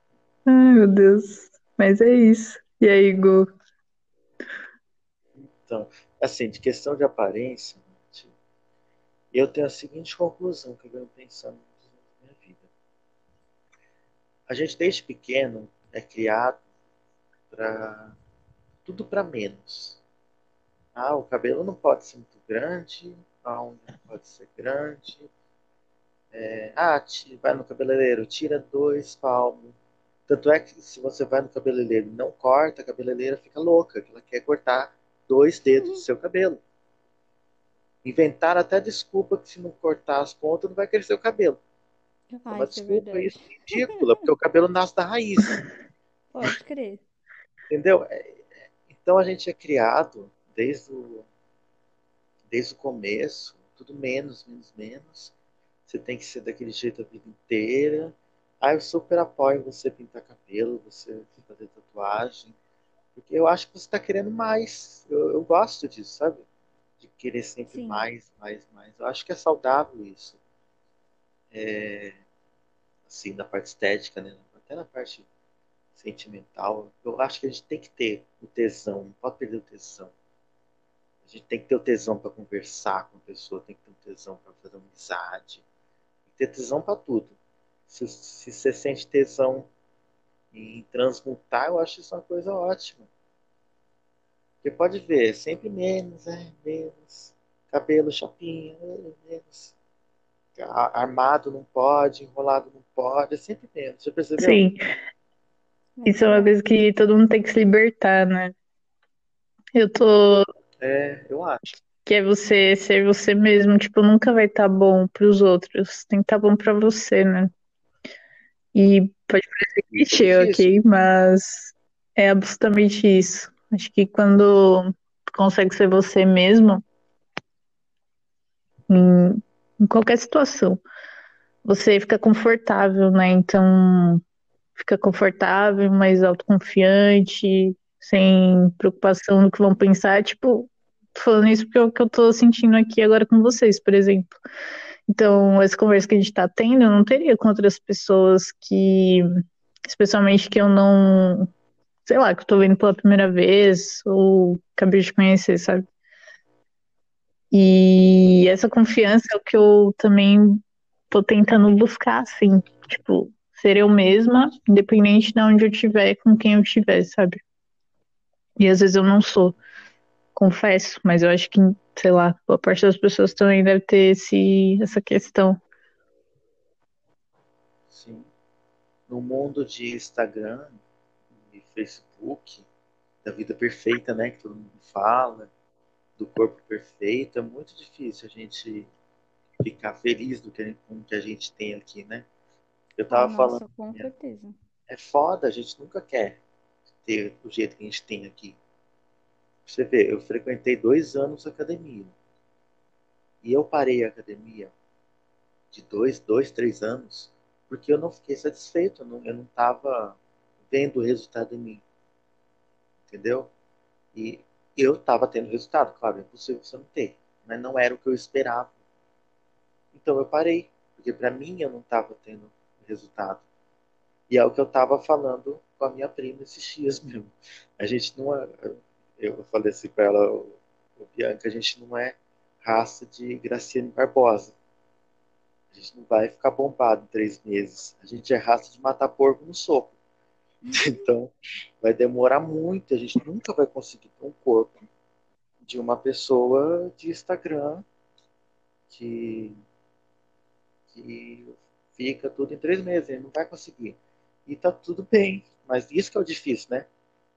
S2: Ai, meu Deus. Mas é isso. E aí, Gu?
S3: Então, assim, de questão de aparência, eu tenho a seguinte conclusão que eu venho pensando. A gente, desde pequeno, é criado para tudo para menos. Ah, o cabelo não pode ser muito grande, a unha não pode ser grande. É, ah, vai no cabeleireiro, tira dois palmos. Tanto é que se você vai no cabeleireiro e não corta, a cabeleireira fica louca, que ela quer cortar dois dedos do seu cabelo. Inventaram até desculpa que se não cortar as pontas não vai crescer o cabelo. É
S1: Ah,
S3: uma
S1: é
S3: desculpa
S1: verdade.
S3: isso ridícula, porque o cabelo nasce da raiz, (laughs)
S1: Pode crer.
S3: entendeu? É, Então a gente é criado desde o, desde o começo, tudo menos, menos, menos. Você tem que ser daquele jeito a vida inteira. Aí eu super apoio você pintar cabelo, você fazer tatuagem, porque eu acho que você está querendo mais. Eu, eu gosto disso, sabe? De querer sempre
S1: Sim.
S3: mais, mais, mais. Eu acho que é saudável isso. Assim, na parte estética, né? Até na parte sentimental. Eu acho que a gente tem que ter o tesão, não pode perder o tesão. A gente tem que ter o tesão para conversar com a pessoa, tem que ter o tesão para fazer amizade, tem que ter tesão para tudo. Se, se você sente tesão em transmutar, eu acho isso uma coisa ótima. Porque pode ver, sempre menos, é, menos. Cabelo, chapinha, é, menos. Armado não pode, enrolado não pode, é sempre menos. Já percebeu?
S2: Sim,
S1: É
S2: isso é uma coisa que todo mundo tem que se libertar, né? Eu tô.
S3: É, eu acho.
S2: Que é você ser você mesmo. Tipo, nunca vai estar bom pros outros. Tem que estar bom pra você, né? E pode parecer clichê,
S3: Isso.
S2: ok? Mas é absolutamente isso. Acho que quando consegue ser você mesmo, em, qualquer situação, você fica confortável, né? Então, fica confortável, mais autoconfiante, sem preocupação no que vão pensar. Tipo, falando isso porque é o que eu tô sentindo aqui agora com vocês, por exemplo. Então, essa conversa que a gente tá tendo, eu não teria com outras pessoas que, especialmente que eu não, sei lá, que eu tô vendo pela primeira vez ou acabei de conhecer, sabe? E essa confiança é o que eu também tô tentando buscar, assim, tipo, ser eu mesma, independente de onde eu estiver, com quem eu estiver, sabe? E às vezes eu não sou, confesso, mas eu acho que, sei lá, boa parte das pessoas também deve ter esse, essa questão.
S3: Sim. No mundo de Instagram e Facebook, da vida perfeita, né, que todo mundo fala, do corpo perfeito, é muito difícil a gente ficar feliz do que, com o que a gente tem aqui, né? Eu
S1: Ah,
S3: tava falando,
S1: nossa, com certeza.
S3: é foda, a gente nunca quer ter do jeito que a gente tem aqui. Você vê, eu frequentei dois anos a academia. E eu parei a academia de dois, dois, três anos, porque eu não fiquei satisfeito, eu não, eu não tava vendo o resultado em mim. Entendeu? E eu tava tendo resultado, claro, é impossível você não ter, mas não era o que eu esperava. Então eu parei, porque para mim eu não tava tendo resultado. E é o que eu tava falando com a minha prima esses dias (laughs) mesmo. A gente não é, eu falei assim para ela, "Ô, Bianca, a gente não é raça de Graciane Barbosa. A gente não vai ficar bombado em três meses. A gente é raça de matar porco no soco. (laughs) Então, vai demorar muito. A gente nunca vai conseguir ter um corpo de uma pessoa de Instagram que, que fica tudo em três meses. Ele não vai conseguir. E tá tudo bem. Mas isso que é o difícil, né?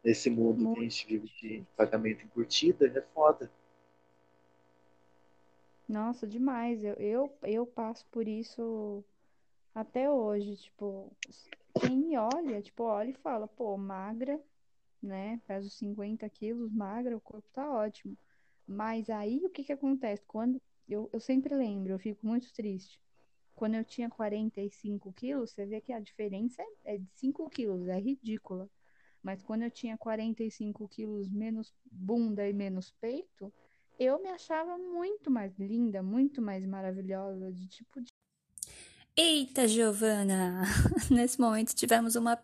S3: Nesse mundo que a gente vive de pagamento em curtida, é foda.
S1: Nossa, demais. Eu, eu, eu passo por isso até hoje. Tipo, quem me olha, tipo, olha e fala, pô, magra, né? Peso 50 quilos, magra, o corpo tá ótimo. Mas aí o que que acontece? Quando eu, eu sempre lembro, eu fico muito triste. Quando eu tinha 45 quilos, você vê que a diferença é, é de 5 quilos, é ridícula. Mas quando eu tinha 45 quilos menos bunda e menos peito, eu me achava muito mais linda, muito mais maravilhosa, de tipo de
S4: Eita, Giovana! (laughs) Nesse momento tivemos uma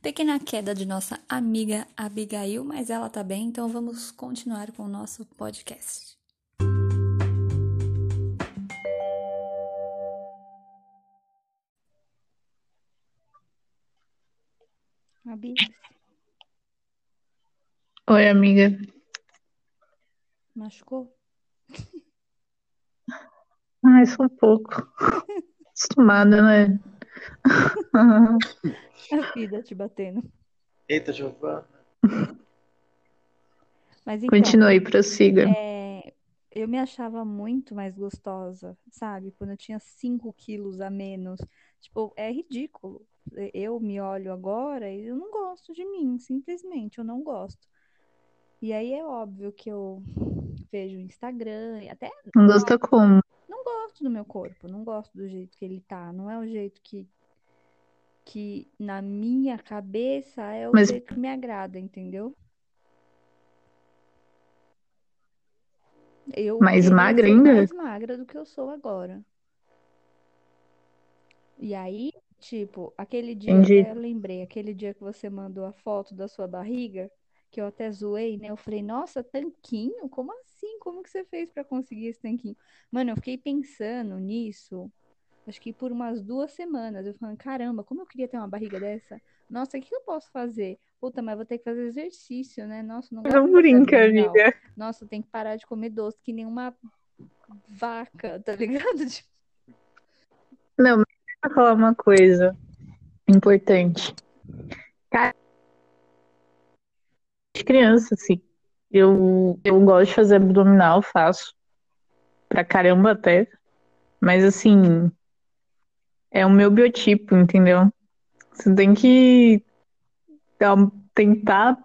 S4: pequena queda de nossa amiga Abigail, mas ela tá bem, então vamos continuar com o nosso podcast.
S1: Abi,
S2: Oi, amiga.
S1: machucou?
S2: Ai, só um pouco. (laughs) Acostumada, né? (laughs)
S1: A vida te batendo.
S3: Eita, Giovana.
S1: Mas então,
S2: Continue, prossiga.
S1: é, eu me achava muito mais gostosa, sabe? Quando eu tinha 5 quilos a menos. Tipo, é ridículo. Eu me olho agora e eu não gosto de mim, simplesmente, eu não gosto. E aí é óbvio que eu vejo o Instagram e até
S2: Não gosta como?
S1: Não gosto do meu corpo, não gosto do jeito que ele tá. Não é o jeito que, que na minha cabeça é o
S2: Mas-
S1: jeito que me agrada, entendeu? Eu
S2: Mais magra ainda?
S1: mais magra do que eu sou agora. E aí, tipo, aquele dia,
S2: Entendi.
S1: eu lembrei, aquele dia que você mandou a foto da sua barriga, que eu até zoei, né? Eu falei, nossa, tanquinho? Como assim? Como que você fez pra conseguir esse tanquinho? Mano, eu fiquei pensando nisso, acho que por umas duas semanas. Eu falando, caramba, como eu queria ter uma barriga dessa? Nossa, o que eu posso fazer? Puta, mas vou ter que fazer exercício, né? Nossa, não gosto
S2: Não brinca, amiga.
S1: Nossa, tem que parar de comer doce que nem uma vaca, tá (laughs) ligado? Tipo,
S2: Não, mas eu falar uma coisa importante. Criança, assim, eu, eu gosto de fazer abdominal, faço. Pra caramba até. Mas, assim, é o meu biotipo, entendeu? Você tem que tentar,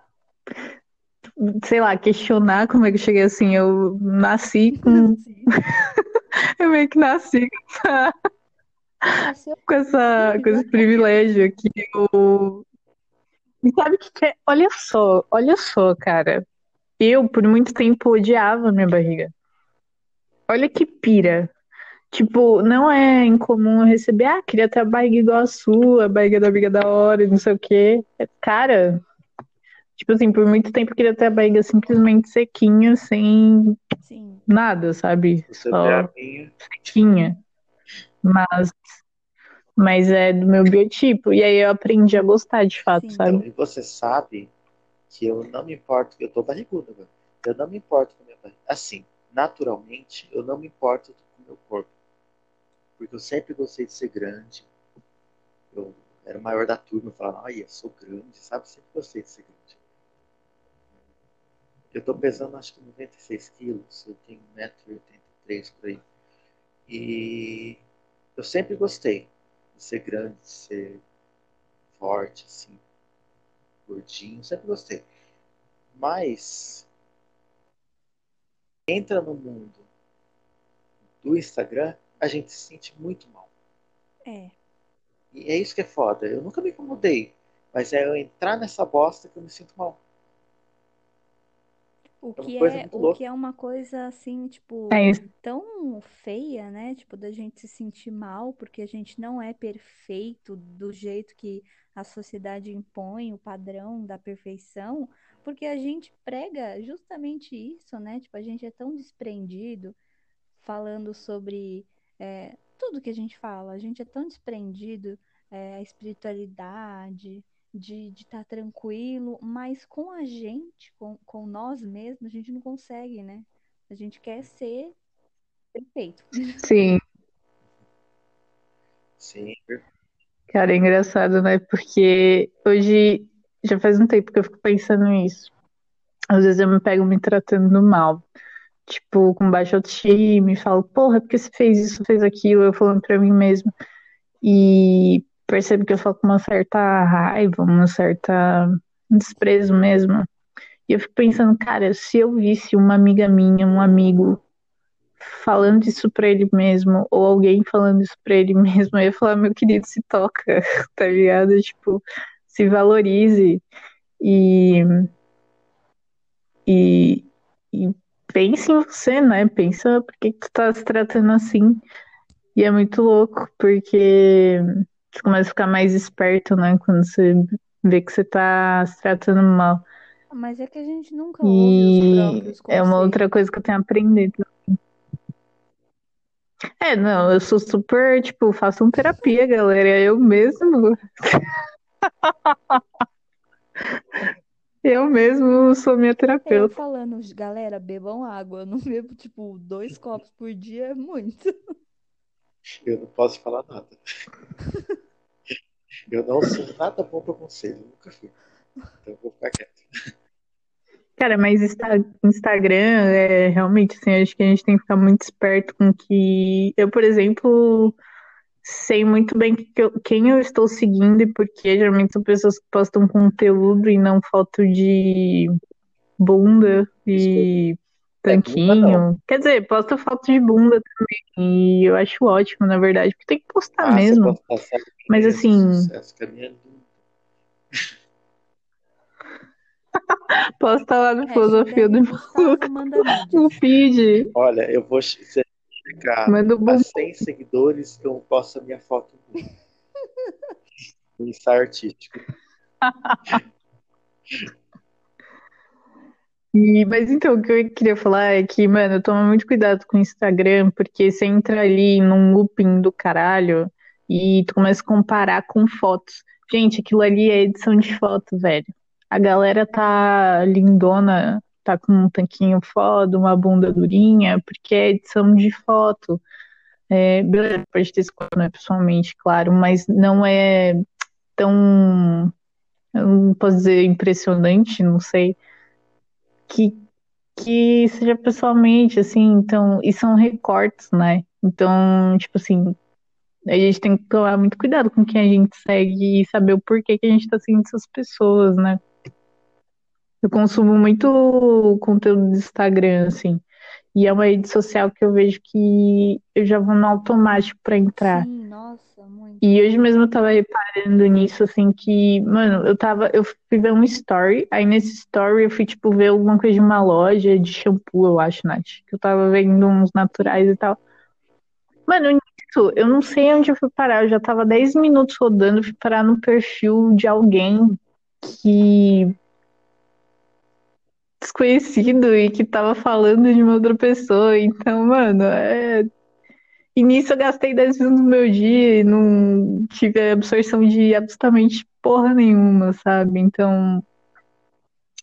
S2: sei lá, questionar como é que eu cheguei assim. Eu nasci com. (laughs) Eu meio que nasci
S1: Nasceu
S2: com essa, com esse privilégio aqui. Eu... E sabe o que que é? Olha só, olha só, cara. Eu, por muito tempo, odiava minha barriga. Olha que pira. Tipo, não é incomum eu receber, ah, queria ter a barriga igual a sua, a barriga da amiga da hora, e não sei o quê. Cara, tipo assim, por muito tempo eu queria ter a barriga simplesmente sequinha, sem
S1: Sim.
S2: nada, sabe?
S3: Você
S2: Só
S3: vê a minha.
S2: tinha, mas, mas é do meu biotipo. E aí eu aprendi a gostar de fato,
S1: Sim.
S2: sabe?
S3: Então, e você sabe que eu não me importo, eu tô barrigudo agora. Eu não me importo com a minha barriga. Assim, naturalmente, eu não me importo com o meu corpo. Porque eu sempre gostei de ser grande. Eu era o maior da turma, eu falava, ai, eu sou grande, sabe? Sempre gostei de ser grande. Eu tô pesando acho que 96 quilos, eu tenho 1,83m por aí. E eu sempre gostei ser grande, de ser forte, assim, gordinho, sempre gostei. Mas entra no mundo do Instagram, a gente se sente muito mal.
S1: É.
S3: E é isso que é foda. Eu nunca me incomodei, mas é eu entrar nessa bosta que eu me sinto mal.
S1: O
S3: É
S1: que é, o
S3: louca.
S1: que é uma coisa assim, tipo,
S2: É
S1: tão feia, né? Tipo, da gente se sentir mal porque a gente não é perfeito do jeito que a sociedade impõe, o padrão da perfeição, porque a gente prega justamente isso, né? Tipo, a gente é tão desprendido falando sobre é, tudo que a gente fala. A gente é tão desprendido, é, a espiritualidade, de estar tá tranquilo, mas com a gente, com, com nós mesmos, a gente não consegue, né? A gente quer ser perfeito. (laughs)
S2: Sim.
S3: Sim.
S2: Cara, é engraçado, né? Porque hoje já faz um tempo que eu fico pensando nisso. Às vezes eu me pego me tratando mal. Tipo, com baixa autoestima, e falo, porra, porque você fez isso, fez aquilo, eu falando pra mim mesmo. E percebo que eu falo com uma certa raiva, uma certa desprezo mesmo. E eu fico pensando, cara, se eu visse uma amiga minha, um amigo falando isso pra ele mesmo, ou alguém falando isso pra ele (laughs) mesmo, eu ia falar, meu querido, se toca, (laughs) tá ligado? Tipo, se valorize e, e, e pense em você, né? Pensa por que, que tu tá se tratando assim. E é muito louco, porque você começa a ficar mais esperto, né? Quando você vê que você tá se tratando mal.
S1: Mas é que a gente nunca ouve os próprios
S2: E é uma outra coisa que eu tenho aprendido. É, não, eu sou super, tipo, faço uma terapia, galera. Eu mesmo. (laughs) Eu mesmo sou minha
S1: Eu
S2: terapeuta.
S1: falando, galera, bebam água. Eu não bebo, tipo, dois copos por dia é muito. (laughs)
S3: Eu não posso falar nada. (laughs) Eu não sou nada bom para conselho, nunca fui. Então eu vou ficar quieto.
S2: Cara, mas Insta- Instagram é realmente assim, acho que a gente tem que ficar muito esperto com que. Eu, por exemplo, sei muito bem que eu- quem eu estou seguindo e porque geralmente são pessoas que postam conteúdo e não foto de bunda e
S3: É, bunda
S2: tanquinho. Quer dizer, posta foto de bunda também. E eu acho ótimo, na verdade, porque tem que postar
S3: Ah, você
S2: mesmo.
S3: pode passar
S2: Mas assim,
S3: sucesso, que a minha é (laughs)
S2: posta lá no Filosofia do
S1: manda
S2: no feed.
S3: Olha, eu vou che- se chegar
S2: Manda
S3: a
S2: bumbum.
S3: 100 seguidores que eu posto a minha foto (laughs) ensaio artístico. (laughs)
S2: E, mas então, o que eu queria falar é que, mano, toma muito cuidado com o Instagram, porque você entra ali num looping do caralho e tu começa a comparar com fotos. Gente, aquilo ali é edição de foto, velho. A galera tá lindona, tá com um tanquinho foda, uma bunda durinha, porque é edição de foto. É, beleza, pode ter escolha, né, pessoalmente, claro, mas não é tão, eu não posso dizer impressionante, não sei que, que seja pessoalmente, assim, então, e são recortes, né? Então, tipo assim, a gente tem que tomar muito cuidado com quem a gente segue e saber o porquê que a gente tá seguindo essas pessoas, né? Eu consumo muito conteúdo do Instagram, assim, e é uma rede social que eu vejo que eu já vou no automático pra entrar.
S1: Sim, nossa, muito.
S2: E hoje mesmo eu tava reparando nisso, assim, que, mano, eu tava, eu fui ver um story, aí nesse story eu fui, tipo, ver alguma coisa de uma loja de shampoo, eu acho, Nath, que eu tava vendo uns naturais e tal. Mano, nisso, eu não sei onde eu fui parar, eu já tava 10 minutos rodando, fui parar no perfil de alguém que desconhecido e que tava falando de uma outra pessoa, então, mano, é e nisso eu gastei 10 minutos do meu dia e não tive absorção de absolutamente porra nenhuma, sabe? Então,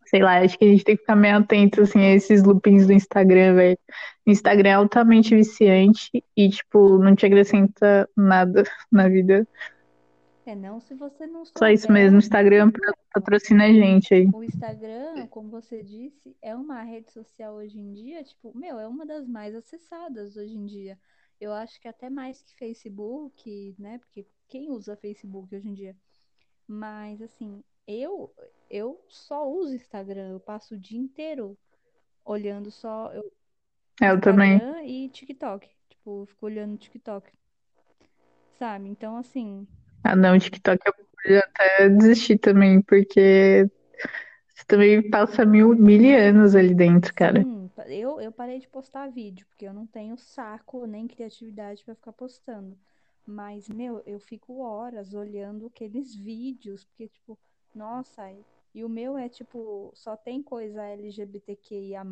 S2: sei lá, acho que a gente tem que ficar meio atento, assim, a esses loopings do Instagram, velho. O Instagram é altamente viciante e, tipo, não te acrescenta nada (laughs) na vida.
S1: É não se você não
S2: Só isso
S1: souber.
S2: mesmo, o Instagram patrocina a gente aí.
S1: O Instagram, como você disse, é uma rede social hoje em dia, tipo, meu, é uma das mais acessadas hoje em dia. Eu acho que até mais que Facebook, né? Porque quem usa Facebook hoje em dia? Mas assim, eu eu só uso Instagram, eu passo o dia inteiro olhando só eu,
S2: Eu também.
S1: Instagram e TikTok. Tipo, eu fico olhando TikTok. Sabe? Então, assim,
S2: Ah, não, TikTok eu podia até desistir também, porque você também passa mil, mil anos ali dentro, cara.
S1: sim, eu, eu parei de postar vídeo, porque eu não tenho saco nem criatividade pra ficar postando. Mas, meu, eu fico horas olhando aqueles vídeos, porque, tipo, nossa, e o meu é tipo, só tem coisa LGBTQIA+,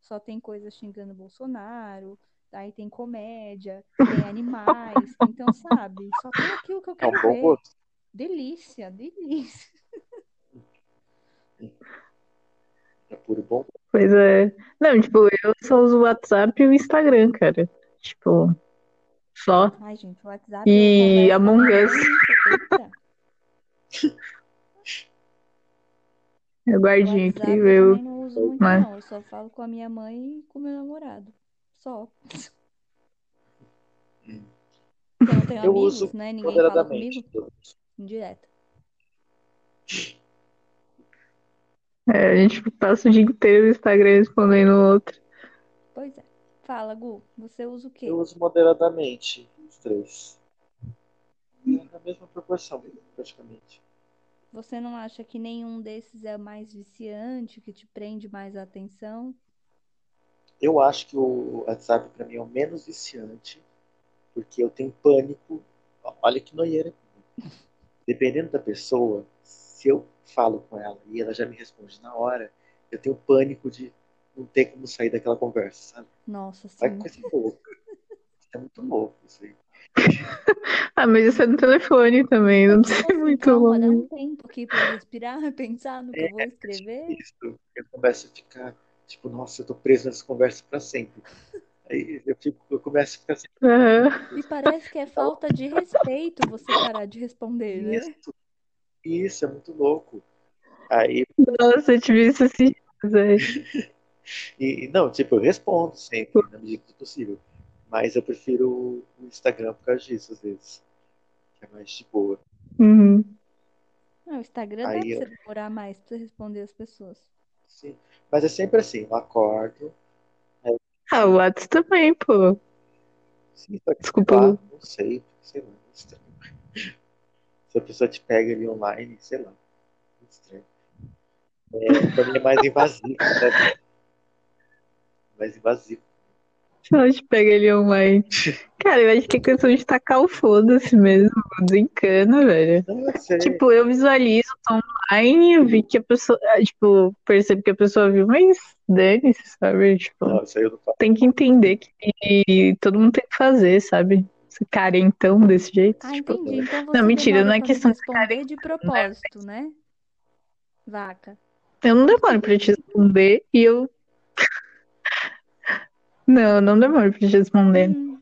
S1: só tem coisa xingando Bolsonaro, aí tem comédia, tem (laughs) animais, então, sabe? Só tem aquilo que eu
S3: É um
S1: quero ver.
S3: gosto.
S1: Delícia, delícia.
S3: É puro bom.
S2: Pois é. Não, tipo, eu só uso o WhatsApp e o Instagram, cara. Tipo, só.
S1: Ai, gente, o WhatsApp
S2: E
S1: a
S2: Among Us. Eu guardinho aqui,
S1: eu
S2: eu.
S1: também não uso muito,
S2: Mas-
S1: não. Eu só falo com a minha mãe e com o meu namorado. Só. Eu não tenho
S3: Eu
S1: amigos,
S3: uso
S1: né? Ninguém fala comigo. Indireto.
S2: É, a gente passa o dia inteiro no Instagram respondendo o outro.
S1: Pois é. Fala, Gu, você usa o quê?
S3: Eu uso moderadamente os três. É na mesma proporção, praticamente.
S1: Você não acha que nenhum desses é mais viciante, que te prende mais a atenção?
S3: Eu acho que o WhatsApp para mim é o menos viciante, porque eu tenho pânico. Olha que noieira. Dependendo da pessoa, se eu falo com ela e ela já me responde na hora, eu tenho pânico de não ter como sair daquela conversa, sabe?
S1: Nossa,
S3: Vai
S1: sim.
S3: que coisa louca. Isso é muito louco isso aí. (laughs)
S2: Ah, mas isso é no telefone também, não ir
S1: assim,
S2: muito
S1: calma, dá um tempo aqui pra respirar, (laughs) pensar no que eu vou escrever.
S3: Isso. Eu começo a ficar, tipo, nossa, eu tô preso nessa conversa para sempre. Aí eu, fico, eu começo a ficar assim,
S2: Aham.
S1: E parece que é falta de respeito você parar de responder, né?
S3: isso, isso, é muito louco. Aí,
S2: Nossa, eu tive isso assim.
S3: E, não, tipo, eu respondo sempre, na medida do possível. Mas eu prefiro o Instagram por causa disso, às vezes. Que é mais de boa.
S2: Uhum.
S1: Não, o Instagram dá
S3: Aí
S1: pra
S3: eu-
S1: você demorar mais pra você responder as pessoas.
S3: Sim. Mas é sempre assim, eu acordo.
S2: Ah, o WhatsApp também, pô.
S3: Sim, que,
S2: Desculpa,
S3: lá, não sei, sei lá, estranho. Se a pessoa te pega ali online, sei lá, muito estranho. É, pra mim é mais invasivo, né? Mais invasivo.
S2: Se ela te pega ele online. Cara, eu acho que é questão de tacar o foda-se mesmo. Desencana, velho.
S3: Eu sei.
S2: Tipo, eu visualizo, tô online, eu vi que a pessoa. ah, Tipo, percebo que a pessoa viu, mas dane-se, sabe? Tipo,
S3: faço.
S2: tem que entender que todo mundo tem que fazer, sabe? Carentão desse jeito.
S1: Ah,
S2: tipo,
S1: entendi. Então você
S2: Não, mentira, não é questão de
S1: responder de propósito, né? Vaca.
S2: eu não demoro pra te responder e eu. (laughs) Não, eu não demoro pra te responder.
S1: Hum,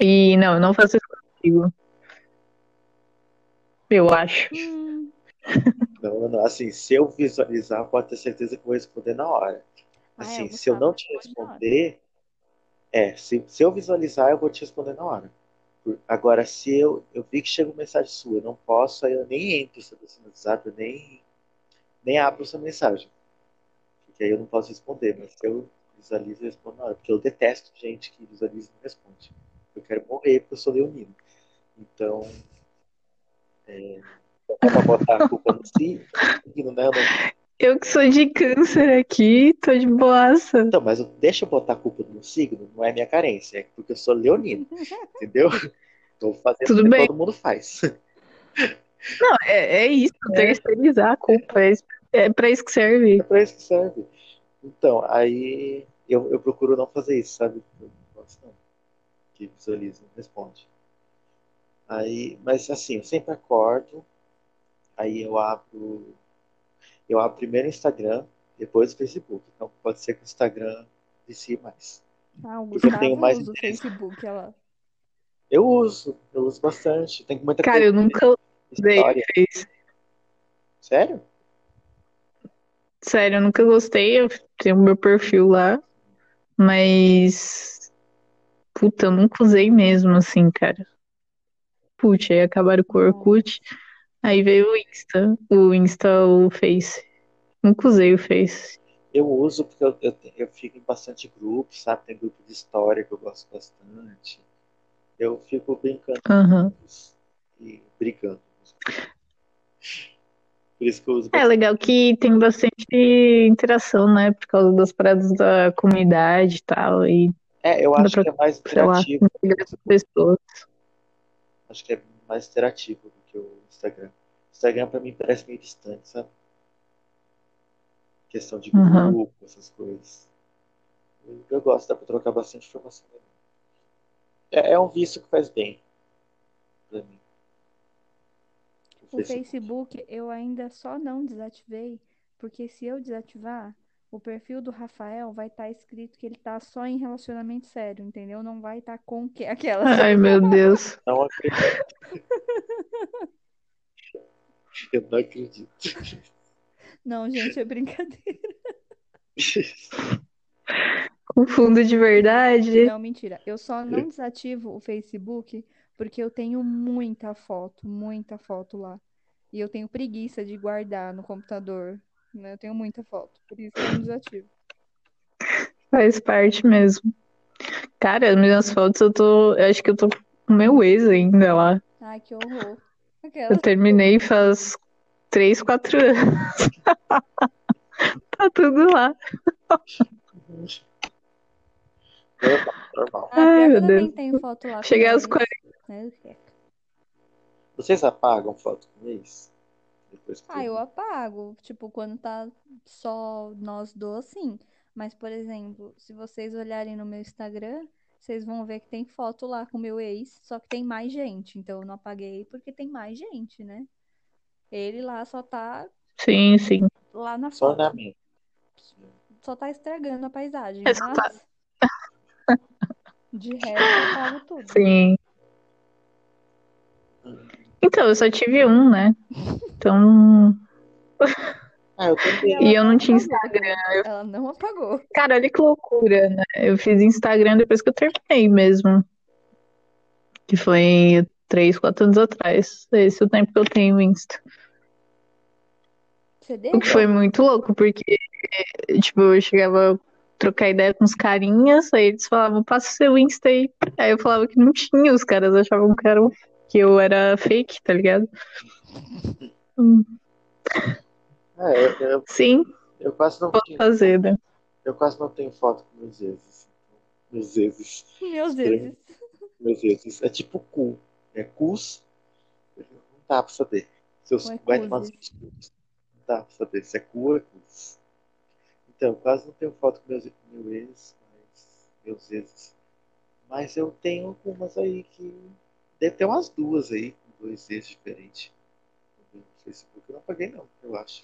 S2: E não, eu não faço isso contigo. Eu acho.
S1: hum.
S3: Não. Assim, se eu visualizar, pode ter certeza que eu vou responder na hora.
S1: Ah, é,
S3: Assim,
S1: o
S3: se eu não te responder, é, se, se eu visualizar, eu vou te responder na hora. Agora, se eu, eu vi que chega uma mensagem sua, eu não posso, aí eu nem entro assim, no WhatsApp, nem, nem abro sua mensagem. Porque aí eu não posso responder, mas se eu visualizo, eu respondo na hora. Porque eu detesto gente que visualiza e não responde. Eu quero morrer porque eu sou leonino. Então, é, não dá pra botar a culpa no signo, né? Eu não-
S2: Eu que sou de câncer aqui, tô de boaça.
S3: Então, mas deixa eu botar a culpa no signo, não é minha carência, é porque eu sou leonino, (laughs) entendeu? Tô fazendo
S2: Tudo
S3: o que
S2: bem.
S3: todo mundo faz.
S2: Não, é, é isso, terceirizar a culpa. É, é pra isso que serve.
S3: É pra isso que serve. Então, aí eu, eu procuro não fazer isso, sabe? Eu não gosto não. Que visualiza, responde. Aí, mas assim, eu sempre acordo, aí eu abro, eu abro primeiro o Instagram, depois o Facebook. Então pode ser que o Instagram vicie mais.
S1: Ah, o
S3: Porque eu tenho
S1: Gustavo
S3: mais
S1: usa o. Facebook, olha lá.
S3: Eu uso, eu uso bastante. Tem muita
S2: Cara, eu nunca usei.
S3: Sério?
S2: Sério, eu nunca gostei. Eu tenho meu perfil lá. Mas. Puta, eu nunca usei mesmo, assim, cara. Putz, aí acabaram com o Orkut. Aí veio o Insta. O Insta, o Face. Nunca usei o Face.
S3: Eu uso porque eu, eu, eu fico em bastante grupos, sabe? Tem grupo de história que eu gosto bastante. Eu fico brincando grupos e brigando. Por isso que eu uso
S2: É
S3: bastante.
S2: legal que tem bastante interação, né? Por causa das paradas da comunidade e tal. E
S3: É, eu acho
S2: pra-
S3: que é mais
S2: lá,
S3: interativo.
S2: pessoas.
S3: Acho que é mais interativo do que o Instagram. O Instagram pra mim parece meio distante, sabe? Questão de
S2: Uhum.
S3: grupo, essas coisas. Eu, eu gosto, dá pra trocar bastante informação. É, é um vício que faz bem pra mim.
S1: O Facebook eu ainda só não desativei, porque se eu desativar, o perfil do Rafael vai estar escrito que ele tá só em relacionamento sério, entendeu? Não vai estar com que aquela. (laughs)
S2: Ai, meu Deus.
S3: Não acredito. Eu não acredito.
S1: Não, gente, é brincadeira.
S2: Com fundo de verdade.
S1: Não, mentira. Eu só não desativo o Facebook porque eu tenho muita foto, muita foto lá. E eu tenho preguiça de guardar no computador. Né? Eu tenho muita foto, por isso eu não desativo.
S2: Faz parte mesmo. Cara, as minhas fotos eu tô. Eu acho que eu tô com meu ex ainda lá.
S1: Ai, que horror.
S2: Eu
S1: Aquela.
S2: terminei faz três, quatro anos. (laughs) Tá tudo lá.
S3: Normal.
S1: Ah,
S2: Ai,
S1: que
S2: meu
S1: eu
S2: Deus.
S1: tenho foto lá
S2: Cheguei aos
S1: ex.
S2: 40.
S1: É,
S3: Vocês apagam foto com ex? Depois que
S1: Ah, eu apago, tipo, quando tá só nós dois, sim. Mas, por exemplo, se vocês olharem no meu Instagram, vocês vão ver que tem foto lá com o meu ex, só que tem mais gente. Então eu não apaguei porque tem mais gente, né? Ele lá só tá
S2: Sim, sim.
S1: lá na
S3: Só
S1: foto.
S3: ornamento.
S1: Só tá estragando a paisagem, mas
S2: tá- (laughs)
S1: de resto eu apago tudo.
S2: Sim. Então, eu só tive um, né? Então.
S3: Ah, eu. (laughs)
S2: E eu não tinha Instagram.
S1: Ela não apagou.
S2: Cara, olha que loucura, né? Eu fiz Instagram depois que eu terminei mesmo. Que foi três, quatro anos atrás. Esse é o tempo que eu tenho Insta.
S1: Você
S2: O que foi muito louco, porque, tipo, eu chegava a trocar ideia com os carinhas, aí eles falavam, passa o seu Insta aí. Aí eu falava que não tinha, os caras achavam que, era, que eu era fake, tá ligado? Hum,
S3: É, eu, eu,
S2: Sim,
S3: eu quase não tenho,
S2: fazer, né?
S3: eu quase não tenho foto com meus exes. Meus exes.
S1: Meus Deus.
S3: Meus exes. É tipo cu. É cus. Não dá pra saber. Seus
S1: é
S3: vai tomar. Não dá pra saber se é cu ou é cus. Então, eu quase não tenho foto com meus, meu ex, mas meus exes. Mas eu tenho algumas aí que. Deve ter umas duas aí, com dois ex diferentes. No Facebook. Eu não apaguei não, eu acho.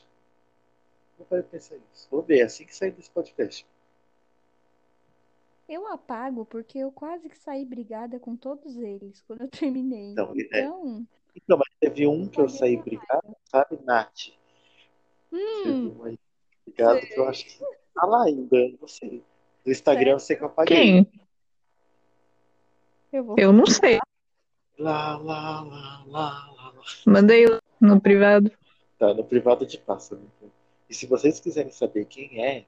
S3: Não parei de pensar nisso. Vou ver, assim que sair desse podcast.
S1: Eu apago porque eu quase que saí brigada com todos eles quando eu terminei.
S3: Então, é,
S1: Então,
S3: Então, mas teve um que eu saí
S1: a
S3: brigado, sabe, Nath? Teve
S1: hum,
S3: um aí brigado que eu acho que tá lá ainda, não sei. Do Instagram eu sei que eu apaguei.
S2: Quem?
S1: eu vou.
S2: Eu não sei.
S3: Lá, lá, lá, lá, lá.
S2: Mandei no privado.
S3: Tá, no privado de pássaro. então. E se vocês quiserem saber quem é,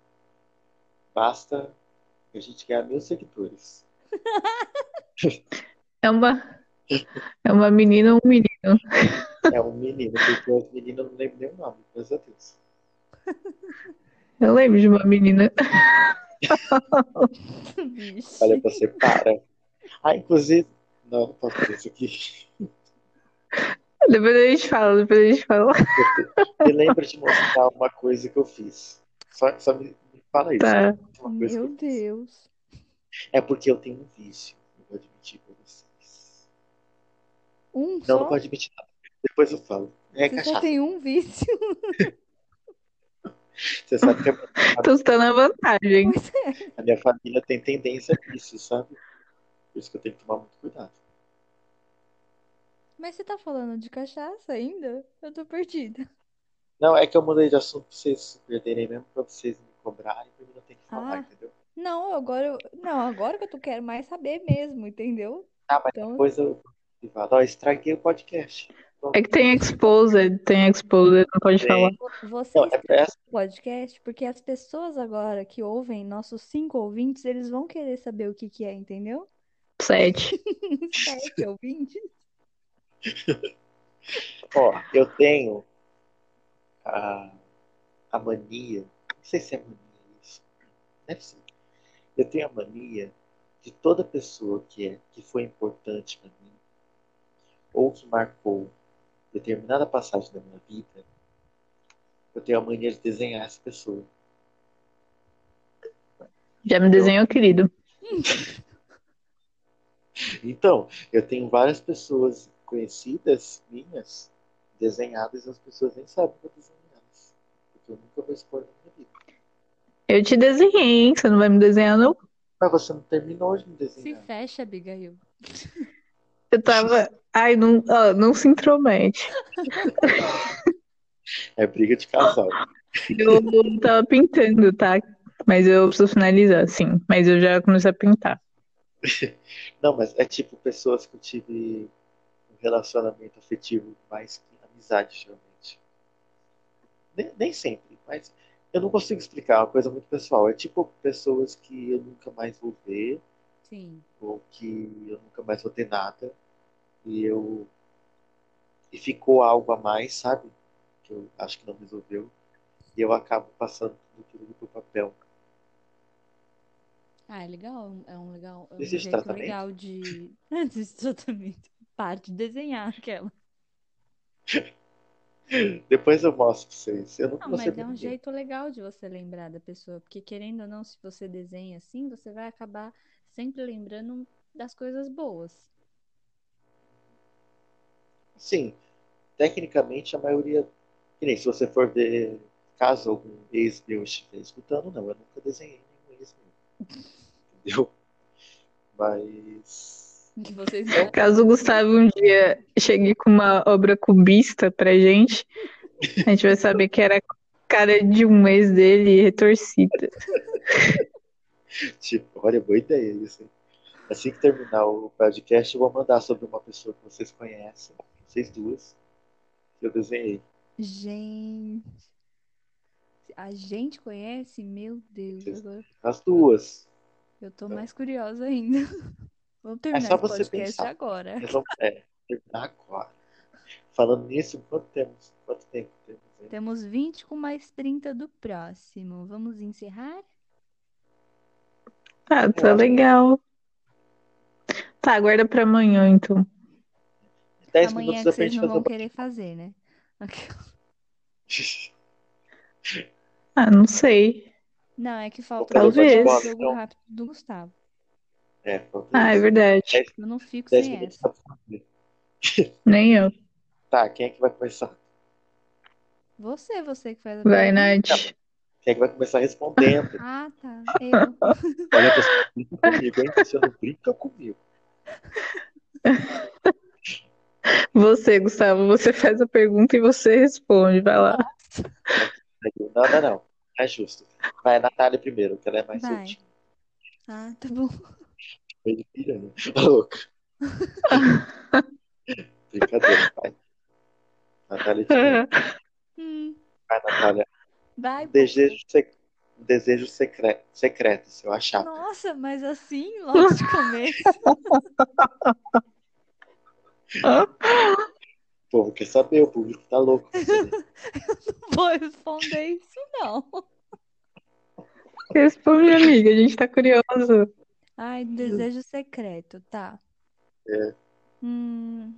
S3: basta que a gente ganhar mil seguidores. (laughs)
S2: É uma, é uma menina ou um menino.
S3: É um menino, porque os meninos eu não lembro nem o nome, graças a Deus.
S2: Eu lembro de uma menina.
S3: Olha, você (laughs) para. Ah, inclusive. Não, não posso fazer isso aqui.
S2: Depois a gente fala, depois a gente fala.
S3: Me lembra de mostrar uma coisa que eu fiz. Só, só me, me fala isso.
S2: Tá.
S1: Meu. Deus.
S3: É porque eu tenho um vício. Eu vou admitir pra vocês.
S1: Um
S3: Não,
S1: só?
S3: não vou admitir nada. Depois eu falo. É
S1: Você só
S3: cachaça.
S1: tem um vício. (laughs)
S3: Você sabe que a,
S2: Então você tá na vantagem.
S1: É.
S3: a minha família tem tendência a vício, sabe? Por isso que eu tenho que tomar muito cuidado.
S1: Mas você tá falando de cachaça ainda? Eu tô perdida.
S3: Não, é que eu mudei de assunto pra vocês se perderem mesmo, pra vocês me cobrarem, pra mim não ter que falar,
S1: Ah.
S3: entendeu?
S1: Não, agora eu... Não, agora que eu tô- quero mais saber mesmo, entendeu?
S3: Ah, mas
S1: Então-
S3: depois eu. privado. Ó, estraguei o podcast.
S2: É que tem exposed, tem exposed, não pode
S3: Tem.
S2: falar.
S1: Vo- Você
S3: Não, é essa.
S1: o podcast porque as pessoas agora que ouvem nossos cinco ouvintes, eles vão querer saber o que que é, entendeu?
S2: Sete. (laughs)
S1: Sete ouvintes. (laughs)
S3: Ó, eu tenho a, a mania. Não sei se é mania isso. Deve ser. Eu tenho a mania de toda pessoa que, é, que foi importante pra mim, ou que marcou determinada passagem da minha vida, eu tenho a mania de desenhar essa pessoa.
S2: Já me desenhou, querido.
S3: Então, eu tenho várias pessoas conhecidas minhas desenhadas e as pessoas nem sabem que eu desenhei elas. Porque eu nunca vou expor na minha vida.
S2: Eu te desenhei, hein? Você não vai me desenhar, não?
S3: Mas você não terminou de me
S1: Se
S3: desenhar.
S1: fecha, Abigail.
S2: Eu tava. Ai, não, ó, não se intromete.
S3: É briga de casal.
S2: Eu tava pintando, tá? Mas eu preciso finalizar, sim. Mas eu já comecei a pintar. (laughs)
S3: Não, mas é tipo pessoas que eu tive relacionamento afetivo mais que amizade, geralmente. Nem, nem sempre, mas eu não consigo explicar, é uma coisa muito pessoal. É tipo pessoas que eu nunca mais vou ver,
S1: Sim.
S3: ou que eu nunca mais vou ter nada, e eu. E ficou algo a mais, sabe? Que eu acho que não resolveu, e eu acabo passando tudo aquilo pro papel.
S1: Ah, é legal. É um legal. É um
S3: Existe
S1: jeito
S3: tratamento?
S1: legal de. (laughs) Existe tratamento. Parte de desenhar aquela.
S3: Depois eu mostro pra vocês. Eu
S1: Não,
S3: vou
S1: mas é um jeito legal de você lembrar da pessoa. Porque querendo ou não, se você desenha assim, você vai acabar sempre lembrando das coisas boas.
S3: Sim, tecnicamente a maioria. Que nem se você for ver, caso algum ex meu estiver escutando, não, eu nunca desenhei nenhum ex meu. (laughs) Entendeu? Mas.
S1: Que vocês
S2: Caso o Gustavo um dia chegue com uma obra cubista pra gente, a gente vai saber que era a cara de um ex dele retorcida.
S3: Tipo, olha, boa ideia isso. Assim que terminar o podcast, eu vou mandar sobre uma pessoa que vocês conhecem, vocês duas, que eu desenhei.
S1: Gente. A gente conhece? Meu Deus,
S3: As duas.
S1: eu tô mais curiosa ainda. Vamos terminar
S3: só
S1: esse
S3: você
S1: podcast
S3: pensar.
S1: agora.
S3: Nós vamos é, terminar agora. Falando nisso, quanto temos? Quanto tempo temos? hein?
S1: Temos 20 com mais 30 do próximo. Vamos encerrar?
S2: Ah, tá legal. Tá, guarda pra amanhã, então.
S3: 10
S1: Amanhã
S3: minutos
S1: que
S3: é pra
S1: vocês não vão querer fazer, né? (laughs)
S2: Ah, não sei.
S1: Não, é que falta
S2: o
S1: jogo rápido do Gustavo.
S3: É,
S2: Ah, é verdade.
S1: Eu não fico
S3: 10
S1: sem essa.
S2: Nem eu.
S3: Tá, quem é que vai começar?
S1: Você, você que faz a
S2: Vai,
S1: pergunta.
S2: Nath.
S3: Quem é que vai começar respondendo? (laughs)
S1: Ah, tá. Eu. (laughs)
S3: Olha, você não brinca comigo, hein? Você não brinca comigo. (laughs)
S2: Você, Gustavo, você faz a pergunta e você responde. Vai lá.
S3: Não, não, não. É justo. Vai a Natália primeiro, que ela é mais
S1: Vai.
S3: soltinha.
S1: Ah, tá bom.
S3: Ele pirando. (laughs) Tá louca. (laughs) Brincadeira, vai. Natália, te-
S1: Hum,
S3: vai, Natália.
S1: vai.
S3: Desejo, sec... Desejo secre... secreto, se eu achar.
S1: Nossa, mas assim, logo de começo.
S3: O povo quer saber, o público tá louco. saber. (laughs)
S1: Não vou responder isso, não.
S2: Responde, amiga. A gente tá curioso.
S1: Ai, desejo secreto, tá.
S3: É.
S1: Hum.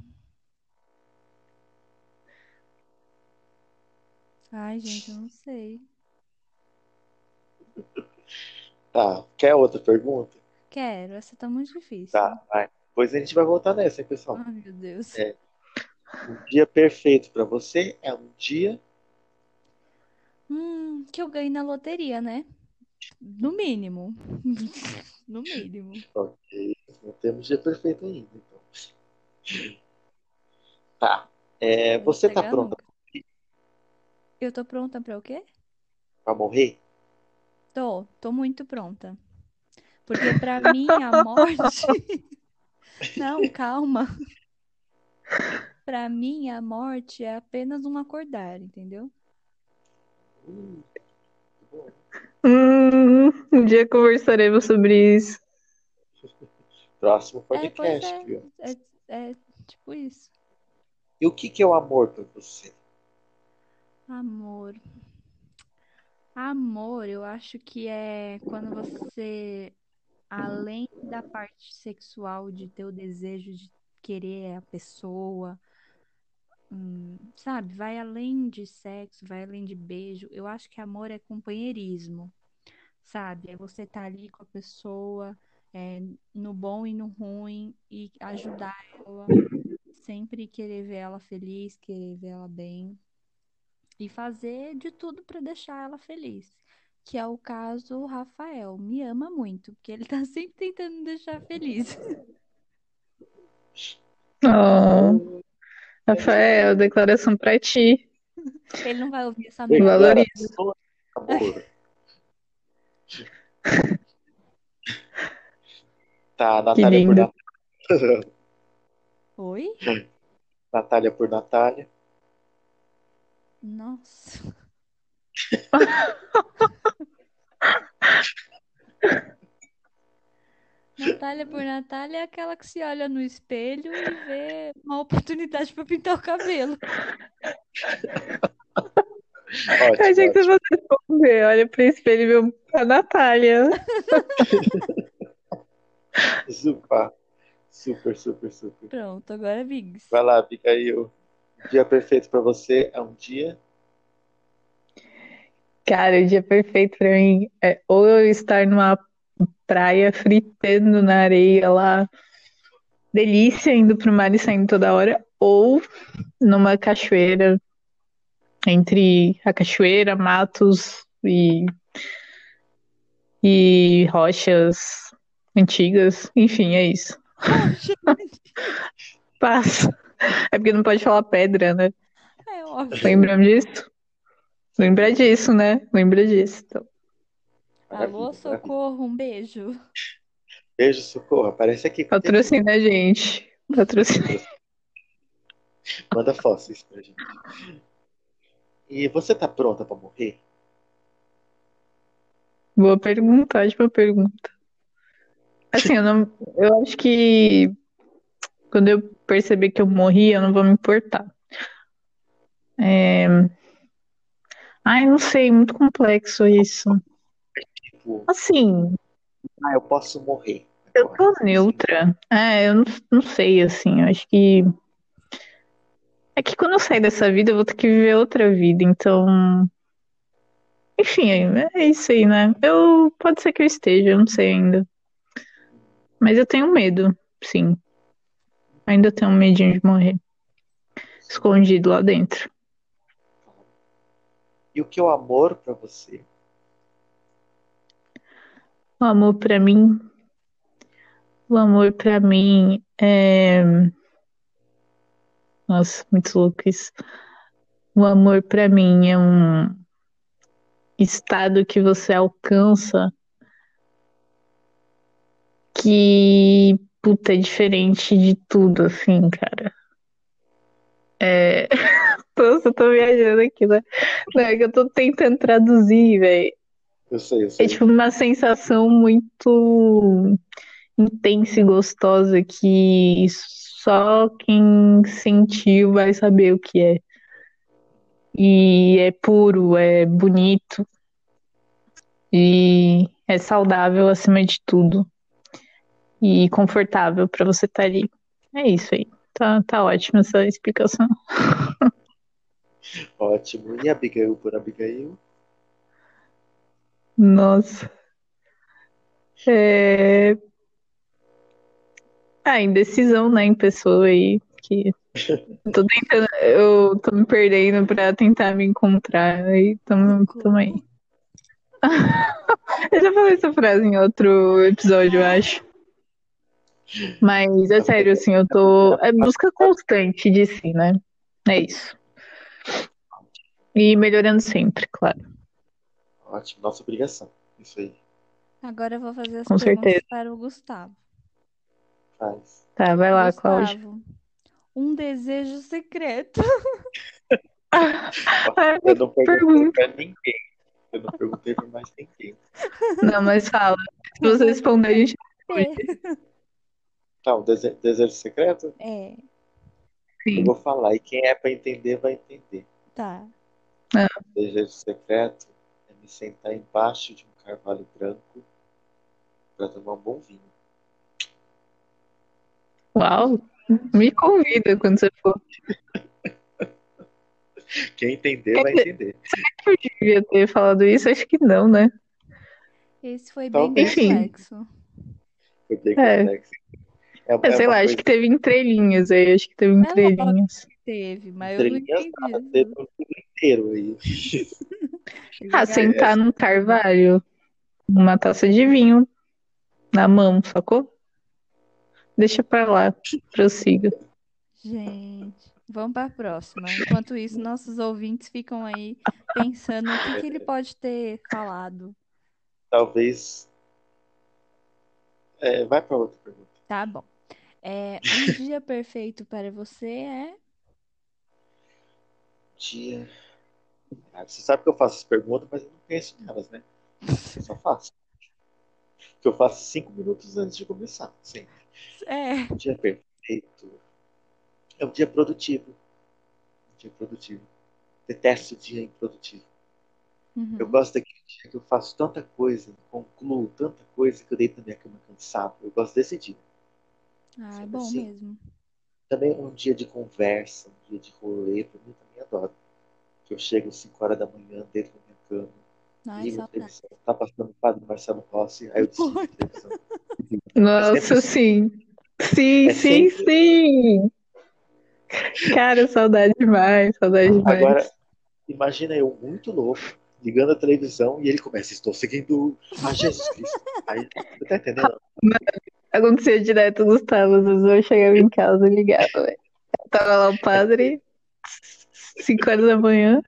S1: Ai, gente, eu não sei.
S3: Tá, quer outra pergunta?
S1: Quero, essa tá muito difícil.
S3: Tá, vai. Depois a gente vai voltar nessa, hein, pessoal?
S1: Ai, meu Deus.
S3: É. Um dia perfeito pra você é um dia.
S1: Hum, que eu ganhei na loteria, né? No mínimo. (laughs) No mínimo.
S3: Ok, não temos dia perfeito ainda, então. Tá. É, você tá pronta
S1: nunca. Eu tô pronta pra o quê?
S3: pra morrer?
S1: Tô, tô muito pronta. Porque pra (laughs) mim a morte. (laughs) Não, calma. Pra mim a morte é apenas um acordar, entendeu?
S3: Hum.
S2: Hum, um dia conversaremos sobre isso.
S3: Próximo
S1: É,
S3: podcast,
S1: é.
S3: viu?
S1: É, é tipo isso.
S3: E o que que é o amor pra você?
S1: Amor. Amor, eu acho que é quando você, além da parte sexual, de ter o desejo de querer a pessoa, sabe? Vai além de sexo, vai além de beijo. Eu acho que amor é companheirismo, sabe? É você estar ali com a pessoa é, no bom e no ruim, e ajudar ela, sempre querer ver ela feliz, querer ver ela bem, e fazer de tudo para deixar ela feliz. Que é o caso do Rafael. Me ama muito, porque ele tá (laughs) sempre tentando me deixar feliz.
S2: Oh, Rafael, declaração pra ti.
S1: Ele não vai ouvir essa
S2: Me
S1: merda.
S2: valoriza.
S3: Tá, Natália por. Natália.
S1: Oi?
S3: Natália por Natália.
S1: Nossa. (laughs) Natália por Natália é aquela que se olha no espelho e vê uma oportunidade para pintar o cabelo.
S2: Eu achei
S3: Ótimo,
S2: que você fosse responder. Olha pro espelho e vê a Natália.
S3: ótimo. (laughs) Super, super, super, super.
S1: Pronto, agora Biggs.
S3: Vai lá, Abigail. O dia perfeito pra você é um dia.
S2: Cara, o dia perfeito pra mim é ou eu estar numa praia fritando na areia lá, delícia, indo pro mar e saindo toda hora, ou numa cachoeira, entre a cachoeira, matos e, e rochas antigas. Enfim, é isso. (laughs) Passa. É porque não pode falar pedra, né?
S1: É óbvio.
S2: Lembram disso? Lembra disso, né? Lembra disso. Então.
S1: Alô, socorro, um beijo.
S3: Beijo, socorro. Aparece aqui.
S2: Patrocina a gente. Patrocina. (laughs)
S3: Manda fósseis pra gente. E você tá pronta pra morrer?
S2: Boa pergunta, ótima pergunta. Assim, eu não, eu acho que quando eu perceber que eu morri, eu não vou me importar. É... Ai, não sei, muito complexo isso.
S3: Tipo,
S2: Assim,
S3: ah, eu posso morrer.
S2: eu
S3: agora.
S2: tô neutra. É, eu não, não sei, assim, eu acho que. É que quando eu sair dessa vida, eu vou ter que viver outra vida, então. Enfim, é isso aí, né? Eu. Pode ser que eu esteja, eu não sei ainda. Mas eu tenho medo, sim. Ainda tenho um medinho de morrer. Escondido lá dentro.
S3: E o que é o amor pra você?
S2: O amor pra mim. O amor pra mim é. Nossa, muito louco isso. O amor pra mim é um estado que você alcança que, puta, é diferente de tudo, assim, cara. É. (laughs) Nossa, eu tô viajando aqui, né? Não, é que eu tô tentando traduzir, velho.
S3: Eu sei, eu sei.
S2: É tipo uma sensação muito intensa e gostosa que só quem sentiu vai saber o que é. E é puro, é bonito e é saudável acima de tudo. E confortável pra você estar ali. É isso aí. Tá, tá ótima essa explicação. (laughs)
S3: Ótimo. E Abigail por Abigail?
S2: Nossa. É... Ah, indecisão, né, em pessoa aí, que eu (laughs) tô tentando, eu tô me perdendo pra tentar me encontrar, aí tamo, tamo aí. (laughs) Eu já falei essa frase em outro episódio, eu acho. Mas é sério, assim, eu tô. É busca constante de si, né? É isso. E melhorando sempre, claro.
S3: Ótimo. Nossa obrigação. Isso aí.
S1: Agora eu vou fazer as
S2: Com
S1: perguntas
S2: certeza.
S1: para o Gustavo.
S3: Faz.
S2: Tá, vai lá, Cláudia.
S1: Gustavo, um desejo secreto. (laughs)
S2: Ah,
S3: Eu não perguntei
S2: pergunta.
S3: pra ninguém. Eu não perguntei pra mais ninguém.
S2: Não, mas fala. Se você responder, a gente.
S3: Tá, um dese- desejo secreto?
S1: É,
S3: Eu
S2: Sim.
S3: vou falar. E quem é pra entender, vai entender.
S1: tá.
S3: Desejo secreto sentar embaixo de um carvalho branco pra tomar um bom vinho.
S2: Uau! Me convida quando você for. (laughs)
S3: Quem entender, vai entender.
S2: Eu devia ter falado isso? Acho que não, né?
S1: Esse foi
S3: Então,
S1: bem
S2: enfim.
S1: complexo.
S3: Foi bem
S2: É.
S3: complexo. É,
S2: É, sei
S3: uma
S2: lá, acho
S3: coisa
S2: que teve entrelinhas aí, acho que teve entrelinhas.
S1: Teve, mas eu não entendi
S3: teve um livro inteiro aí. (laughs)
S2: Ah, sentar num carvalho, uma taça de vinho na mão, sacou? Deixa pra lá, prossiga.
S1: Gente, vamos para a próxima. Enquanto isso, nossos ouvintes ficam aí pensando o que que ele pode ter falado.
S3: Talvez. É, vai para outra pergunta.
S1: Tá bom. É, um dia perfeito para você é.
S3: Dia. Ah, você sabe que eu faço as perguntas, mas eu não penso nelas, né? Eu só faço. Que eu faço cinco minutos antes de começar. Sim.
S1: É,
S3: Um dia perfeito. É um dia produtivo. Um dia produtivo. Detesto o dia improdutivo.
S1: uhum.
S3: Eu gosto daquele dia que eu faço tanta coisa, concluo tanta coisa que eu deito na minha cama cansado. Eu gosto desse dia.
S1: Ah, é bom
S3: assim?
S1: mesmo.
S3: Também um dia de conversa, um dia de rolê, pra mim também adoro. Que eu chego às 5 horas da manhã, deito na minha cama,
S1: Ai,
S3: ligo a televisão, tá passando o padre Marcelo Rossi, aí eu desligo a televisão.
S2: Nossa,
S3: sempre
S2: sim. Sim,
S3: É
S2: sim,
S3: sempre-
S2: sim. Cara, saudade demais, saudade demais.
S3: Agora, imagina eu muito louco, ligando a televisão e ele começa, estou seguindo a Jesus Cristo. Aí, você tá entendendo?
S2: Acontecia direto, Gustavo. Às vezes eu chegava em casa e ligava, velho. Tava lá o padre, 5 horas da manhã.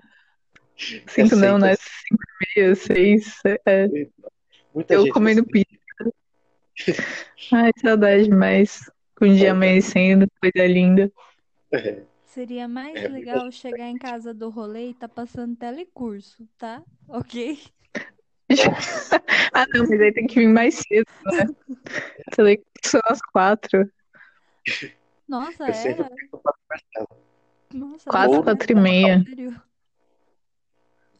S2: 5
S3: sempre
S2: não, né?
S3: assim.
S2: 5 e meia, 6. É.
S3: Muita
S2: Eu comendo pizza. Ai, saudade demais. Com o dia amanhecendo, coisa linda.
S3: é,
S1: Seria mais
S3: É,
S1: legal chegar em casa do rolê e tá passando telecurso, tá? Ok? (laughs)
S2: Ah, não, mas aí tem que vir mais cedo, né? (laughs) São às 4.
S1: Nossa,
S3: eu sempre
S1: Nossa,
S2: 4,
S1: era
S2: 4 e meia.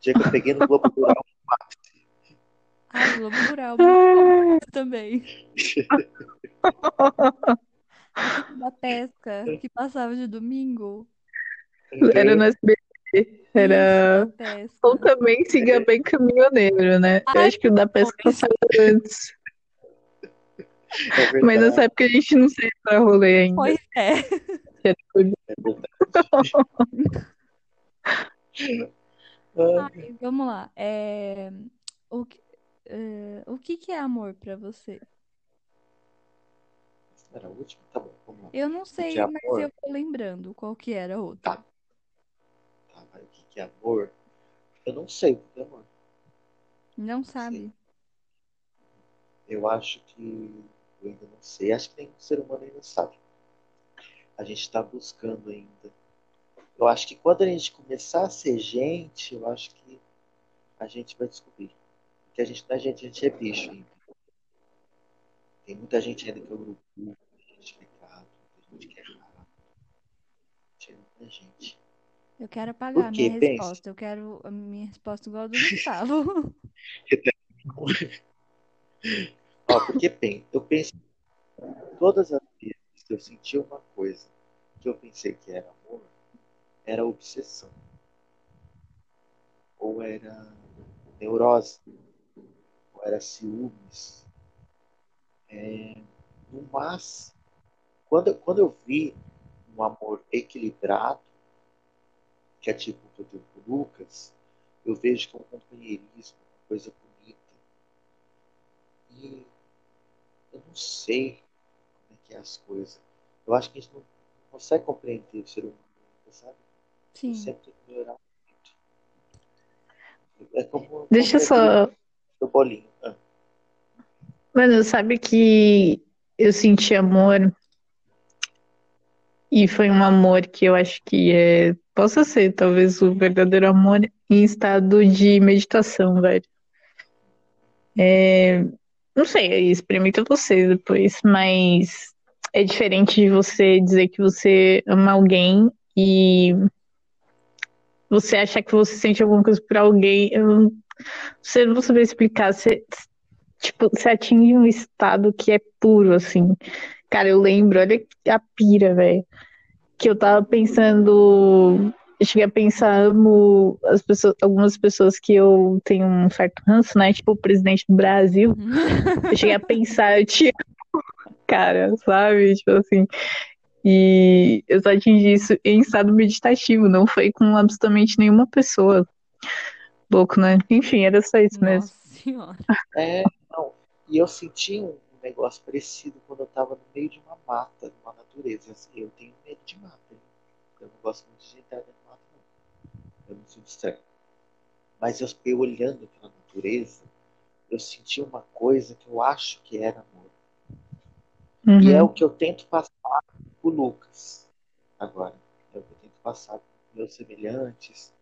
S3: dia que eu peguei no Globo Rural,
S1: Ah, Globo Rural, também. (laughs) Da pesca, que passava de domingo.
S2: Era no SBT. Era. Ou também siga bem caminhoneiro, né? Eu
S1: Ai,
S2: acho que o da pesca passava antes.
S3: é.
S2: Mas nessa época a gente não saía pra rolê ainda.
S1: Pois é.
S3: É
S1: Ai, (laughs) vamos lá. É, o, que- é, o que que é amor pra você?
S3: Era a última? Tá bom, vamos lá.
S1: Eu não sei,
S3: é
S1: mas
S3: amor?
S1: eu tô lembrando qual que era a outra.
S3: Tá. Tá, mas o que que é amor? Eu não sei o que é amor.
S1: Não sabe?
S3: Eu acho que eu ainda não sei. Acho que nenhum ser humano ainda sabe. A gente está buscando ainda. Eu acho que quando a gente começar a ser gente, eu acho que a gente vai descobrir. Porque a gente não é gente, a gente é bicho ainda. Tem muita gente ainda que é urubu, muita gente é muita gente que é rato. Tem muita gente.
S1: Eu quero apagar a minha resposta. Eu quero a minha resposta igual a do Gustavo. (laughs)
S3: Ó, porque bem, eu penso todas as vezes que eu senti uma coisa que eu pensei que era amor, era obsessão. Ou era neurose, ou era ciúmes. É, no máximo, quando, quando eu vi um amor equilibrado, que é tipo o que eu tenho com o Lucas, eu vejo que é um companheirismo, uma coisa bonita. E eu não sei que é as coisas. Eu acho que a gente não consegue compreender o ser humano, sabe?
S1: Sim.
S3: Sempre tem que melhorar muito. É como
S2: Deixa eu só.
S3: o bolinho. Ah,
S2: Mano, sabe que eu senti amor e foi um amor que eu acho que é, possa ser talvez o verdadeiro amor em estado de meditação, velho. É, não sei, experimenta você depois, mas é diferente de você dizer que você ama alguém e você achar que você sente alguma coisa por alguém. Eu não, você não vou saber explicar. Você, tipo, você atinge um estado que é puro, assim. Cara, eu lembro, olha a pira, velho. Que eu tava pensando. Eu cheguei a pensar, amo as pessoas, algumas pessoas que eu tenho um certo ranço, né? Tipo o presidente do Brasil. Eu cheguei a pensar, eu te cara, sabe? Tipo assim. E eu só atingi isso em estado meditativo, não foi com absolutamente nenhuma pessoa. Louco, né? Enfim, era só isso
S1: Nossa
S2: mesmo.
S1: senhora.
S3: É, não. E eu senti um negócio parecido quando eu tava no meio de uma mata, numa natureza. Assim, eu tenho medo de mata. hein? Eu não gosto muito de entrar dentro de mata, não. Eu não sinto certo. Mas eu, eu olhando para a natureza, eu senti uma coisa que eu acho que era amor. E é
S2: Uhum.
S3: o que eu tento passar pro Lucas agora. É o que eu tento passar para meus semelhantes,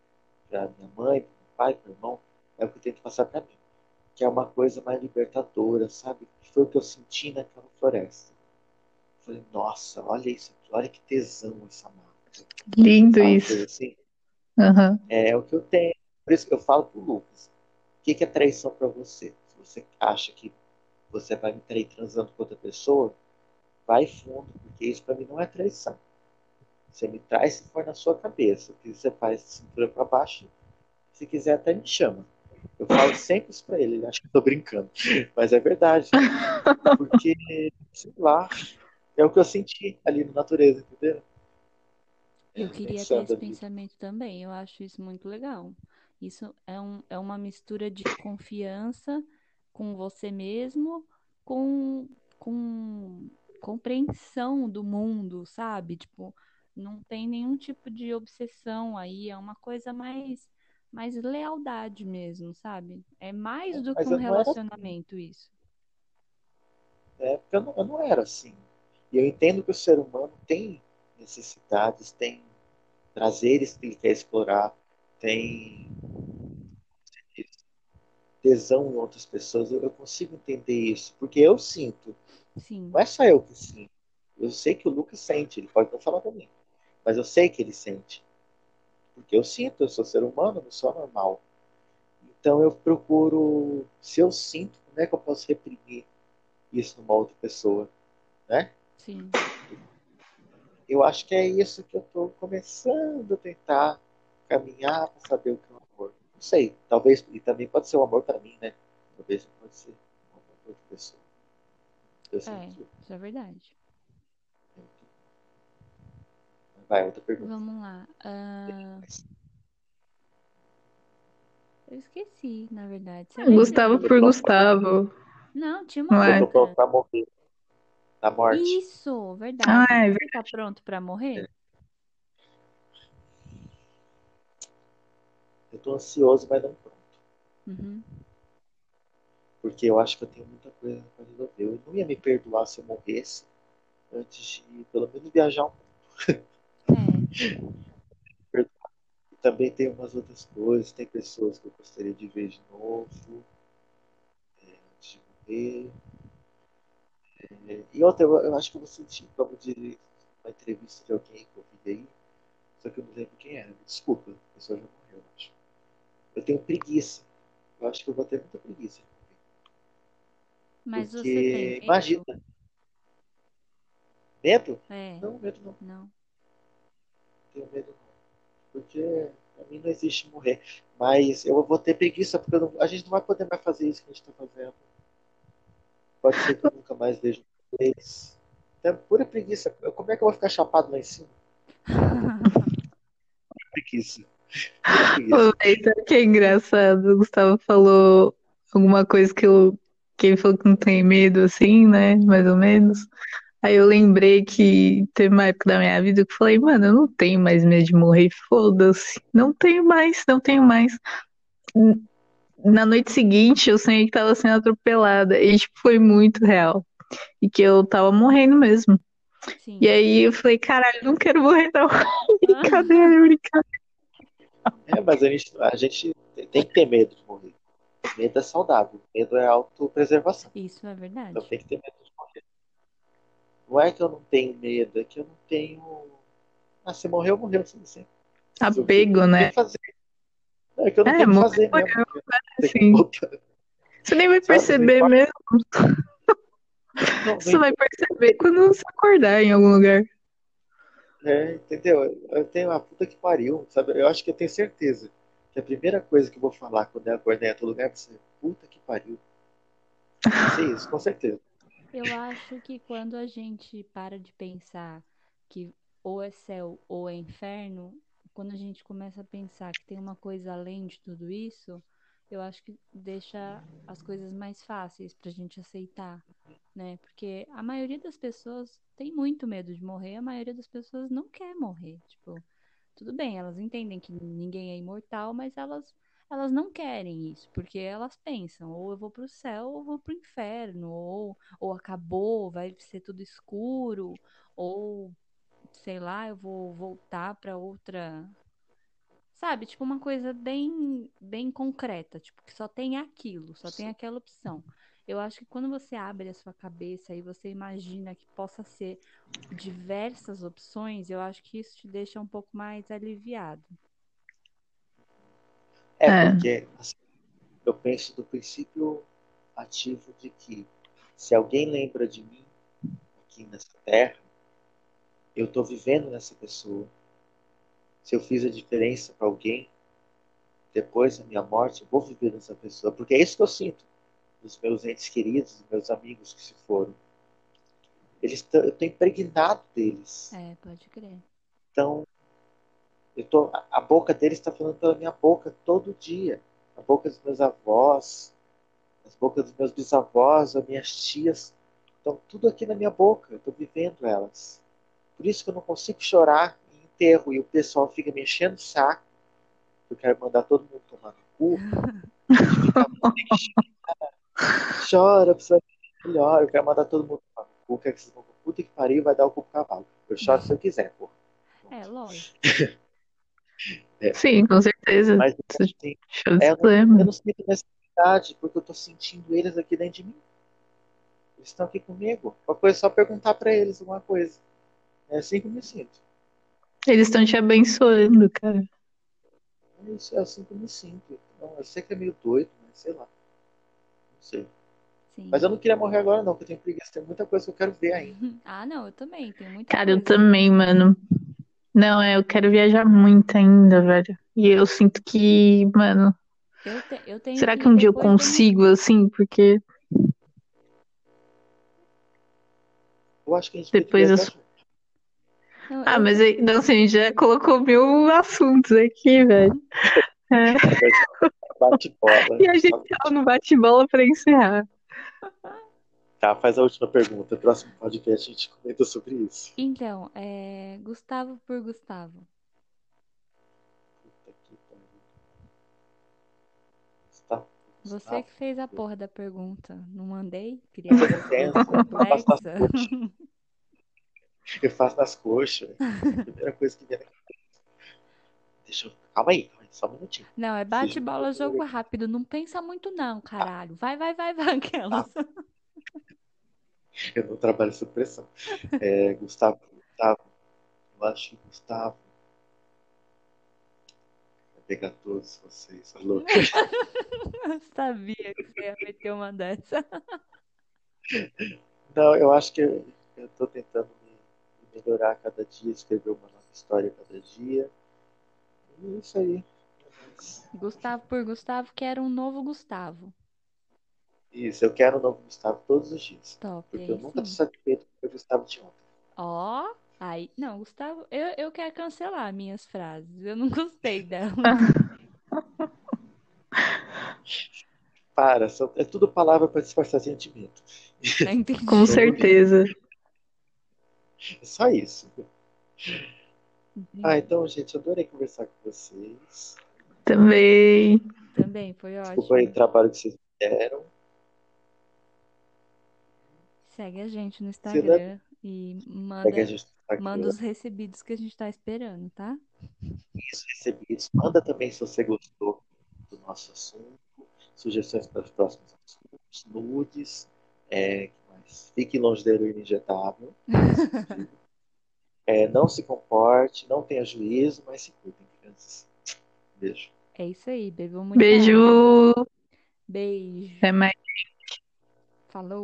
S3: para minha mãe, para meu pai, para meu irmão. É o que eu tento passar para mim. Que é uma coisa mais libertadora, sabe? Que foi o que eu senti naquela floresta. Eu falei, nossa, olha isso aqui, olha que tesão essa mata.
S2: Lindo
S3: Sabe,
S2: isso.
S3: assim?
S2: Aham.
S3: É o que eu tenho. Por isso que eu falo pro Lucas. O que que é traição para você? Se você acha que você vai me trair transando com outra pessoa, vai fundo, porque isso para mim não é traição. Você me trai se for na sua cabeça. O que você faz de cintura para baixo, se quiser até me chama. Eu falo sempre isso pra ele, ele acha que eu tô brincando. (laughs) Mas é verdade. (laughs) Porque, sei lá, é o que eu senti ali na natureza, entendeu?
S1: Eu queria ter
S3: Pensando
S1: esse
S3: ali.
S1: pensamento também. Eu acho isso muito legal. Isso é, um, é uma mistura de confiança com você mesmo, com, com compreensão do mundo, sabe? Tipo, não tem nenhum tipo de obsessão aí. É uma coisa mais, mais lealdade mesmo, sabe? É mais do que um
S3: era assim.
S1: relacionamento isso.
S3: É, porque eu não, eu não era assim. E eu entendo que o ser humano tem necessidades, tem prazeres que ele quer explorar, tem tesão em outras pessoas. Eu, eu consigo entender isso, porque eu sinto.
S1: Sim.
S3: Não é só eu que sinto. Eu sei que o Lucas sente, ele pode não falar pra mim. Mas eu sei que ele sente. Porque eu sinto, eu sou ser humano, não sou normal. Então eu procuro, se eu sinto, como é que eu posso reprimir isso numa outra pessoa, né?
S1: Sim.
S3: Eu acho que é isso que eu estou começando a tentar caminhar para saber o que é o amor. Não sei, talvez, e também pode ser o amor para mim, né? Talvez pode ser o amor para outra pessoa. Eu
S1: É, isso é verdade.
S3: Vai, outra pergunta.
S1: Vamos lá. Ah, eu esqueci, na verdade. Você lembra?
S2: Gustavo por Gustavo.
S1: Não, tinha
S2: Não
S1: uma
S2: é?
S3: Eu tô
S1: outra.
S3: pronto pra morrer. Da morte.
S1: Isso, verdade.
S2: Ah, é
S1: Você tá pronto pra morrer?
S3: Eu tô ansioso, mas não pronto.
S1: Uhum.
S3: Porque eu acho que eu tenho muita coisa para resolver. Eu não ia me perdoar se eu morresse antes de pelo menos viajar um pouco.
S1: É, (laughs)
S3: E também tem umas outras coisas, tem pessoas que eu gostaria de ver de novo é, antes de morrer. É, e outra, eu, eu acho que eu vou sentir como de uma entrevista de alguém que eu vi aí, só que eu não lembro quem era. Desculpa, a pessoa já morreu, eu acho. Eu tenho preguiça. Eu acho que eu vou ter muita preguiça.
S1: Mas você
S3: Porque,
S1: tem medo?
S3: imagina. Medo?
S1: É,
S3: Não, medo não.
S1: não.
S3: tenho medo não. Porque pra mim não existe morrer. Mas eu vou ter preguiça, porque eu não- a gente não vai poder mais fazer isso que a gente tá fazendo. Pode ser que eu nunca mais veja vocês. Então, pura preguiça. Como é que eu vou ficar chapado lá em cima? Preguiça. Pura preguiça.
S2: O que é engraçado? O Gustavo falou alguma coisa que eu que ele falou que não tem medo, assim, né? Mais ou menos. Aí eu lembrei que teve uma época da minha vida que eu falei, mano, eu não tenho mais medo de morrer, foda-se. Não tenho mais, não tenho mais. Na noite seguinte, eu sonhei que tava sendo atropelada. E, tipo, foi muito real. E que eu tava morrendo mesmo.
S1: Sim.
S2: E aí eu falei, caralho, não quero morrer, não. (laughs) Brincadeira, brincadeira.
S3: É, mas a gente, a gente tem que ter medo de morrer. Medo é saudável. Medo é autopreservação.
S1: Isso é verdade.
S3: Então tem que ter medo de morrer. Não é que eu não tenho medo, é que eu não tenho. Ah, se morreu, morreu. Você não sei.
S2: Apego,
S3: Tem
S2: né?
S3: que fazer. Não, é que eu não
S2: É,
S3: tenho que
S2: morreu,
S3: fazer mesmo.
S2: morreu,
S3: Tem que
S2: Sim.
S3: voltar.
S2: Você nem vai
S3: Sabe,
S2: perceber
S3: não
S2: mesmo.
S3: Não,
S2: Você vai perceber quando você acordar em algum lugar.
S3: É, entendeu? Eu tenho a puta que pariu, sabe? Eu acho que eu tenho certeza que a primeira coisa que eu vou falar quando eu acordar em outro lugar vai ser puta que pariu. Ser isso, com certeza.
S1: Eu acho que quando a gente para de pensar que ou é céu ou é inferno, quando a gente começa a pensar que tem uma coisa além de tudo isso, eu acho que deixa as coisas mais fáceis pra gente aceitar, né? Porque a maioria das pessoas tem muito medo de morrer, a maioria das pessoas não quer morrer, tipo, tudo bem, elas entendem que ninguém é imortal, mas elas elas não querem isso, porque elas pensam, ou eu vou pro céu ou eu vou pro inferno, ou ou acabou, vai ser tudo escuro, ou sei lá, eu vou voltar pra outra Sabe, tipo uma coisa bem, bem concreta, tipo, que só tem aquilo, só tem aquela opção. Eu acho que quando você abre a sua cabeça e você imagina que possa ser diversas opções, eu acho que isso te deixa um pouco mais aliviado.
S3: É,
S2: É.
S3: porque assim, eu penso do princípio ativo de que se alguém lembra de mim aqui nessa terra, eu estou vivendo nessa pessoa. Se eu fiz a diferença para alguém, depois da minha morte, eu vou viver nessa pessoa. Porque é isso que eu sinto dos meus entes queridos, dos meus amigos que se foram. Eles eu estou impregnado deles.
S1: É, pode crer.
S3: Então, eu tô, a- a boca deles está falando pela minha boca todo dia. A boca dos meus avós, as bocas dos meus bisavós, as minhas tias. Estão tudo aqui na minha boca. Eu estou vivendo elas. Por isso que eu não consigo chorar em enterro e o pessoal fica me enchendo o saco. Eu quero mandar todo mundo tomar no cu. (laughs) Chora, precisa ser melhor. Eu quero mandar todo mundo tomar no cu. Quer que vocês vão pro puta que pariu vai dar o cu pro cavalo. Eu choro se eu quiser, pô.
S1: É, lógico. (laughs)
S2: Sim, com certeza.
S3: Mas
S2: Isso
S3: assim, É, eu, não,
S2: problema.
S3: eu não sinto necessidade, porque eu tô sentindo eles aqui dentro de mim. Eles estão aqui comigo. Uma coisa é só perguntar pra eles alguma coisa. É assim que eu me sinto.
S2: Eles estão te abençoando, cara.
S3: É isso, é assim que eu me sinto. Então, eu sei que é meio doido, mas sei lá.
S1: Sim.
S3: Mas eu não queria morrer agora, não, porque eu tenho preguiça. Tem muita coisa que eu quero ver ainda. (laughs)
S1: Ah, não, eu também. Tem muita
S2: Cara, eu
S1: coisa.
S2: também, mano. Não, é, eu quero viajar muito ainda, velho. E eu sinto que, mano,
S1: Eu, te- eu tenho
S2: será que um dia eu consigo, assim? Porque
S3: Eu acho que a gente tem que
S2: Depois eu
S3: viajar.
S1: Não,
S2: Ah,
S1: eu-
S2: mas aí, não, assim, já colocou mil assuntos aqui, velho. (laughs) É,
S3: Bate bola.
S2: e a gente tá no bate-bola pra encerrar.
S3: Tá, faz a última pergunta. Próximo podcast a gente comenta sobre isso.
S1: Então, é... Gustavo por Gustavo. Você que fez a porra da pergunta. Não mandei?
S3: Eu faço nas
S1: complexa.
S3: coxas. Eu faço nas coxas. A primeira coisa que cabeça. Deixa eu. Calma aí, calma aí, só um minutinho.
S1: Não, é bate bola, jogo rápido. Não pensa muito não, caralho. Vai, vai, vai, vai. Aquelas.
S3: Eu não trabalho sob pressão. É, Gustavo, Gustavo. Eu acho que Gustavo. Vai pegar todos vocês. Alô?
S1: Eu (laughs) sabia que você ia meter uma dessa.
S3: Não, eu acho que eu, eu tô tentando me, me melhorar cada dia, escrever uma nova história cada dia. E é isso aí.
S1: Gustavo por Gustavo, quero um novo Gustavo.
S3: Isso, eu quero um novo Gustavo todos os dias.
S1: Top,
S3: Porque
S1: aí
S3: eu nunca tô
S1: sim.
S3: satisfeito com o Gustavo de ontem.
S1: Ó, aí. Não, Gustavo, eu, eu quero cancelar minhas frases. Eu não gostei (laughs) dela.
S3: Para, só- é tudo palavra para disfarçar sentimento.
S1: Entendi.
S2: Com certeza.
S3: É só isso. Ah, então, gente, eu adorei conversar com vocês.
S2: Também.
S1: Também foi
S3: Desculpa aí o
S1: ótimo.
S3: trabalho que vocês fizeram.
S1: Segue a gente no Instagram e manda, manda os recebidos que a gente tá esperando, tá?
S3: isso, recebidos. Manda também se você gostou do nosso assunto, sugestões para os próximos assuntos, nudes, é, mais? Fique longe da heroína injetável. (laughs) É, não se comporte, não tenha juízo, mas se cuidem, crianças. Beijo.
S1: É isso aí, bebam água.
S2: Beijo.
S1: Beijo.
S2: Até mais.
S1: Falou.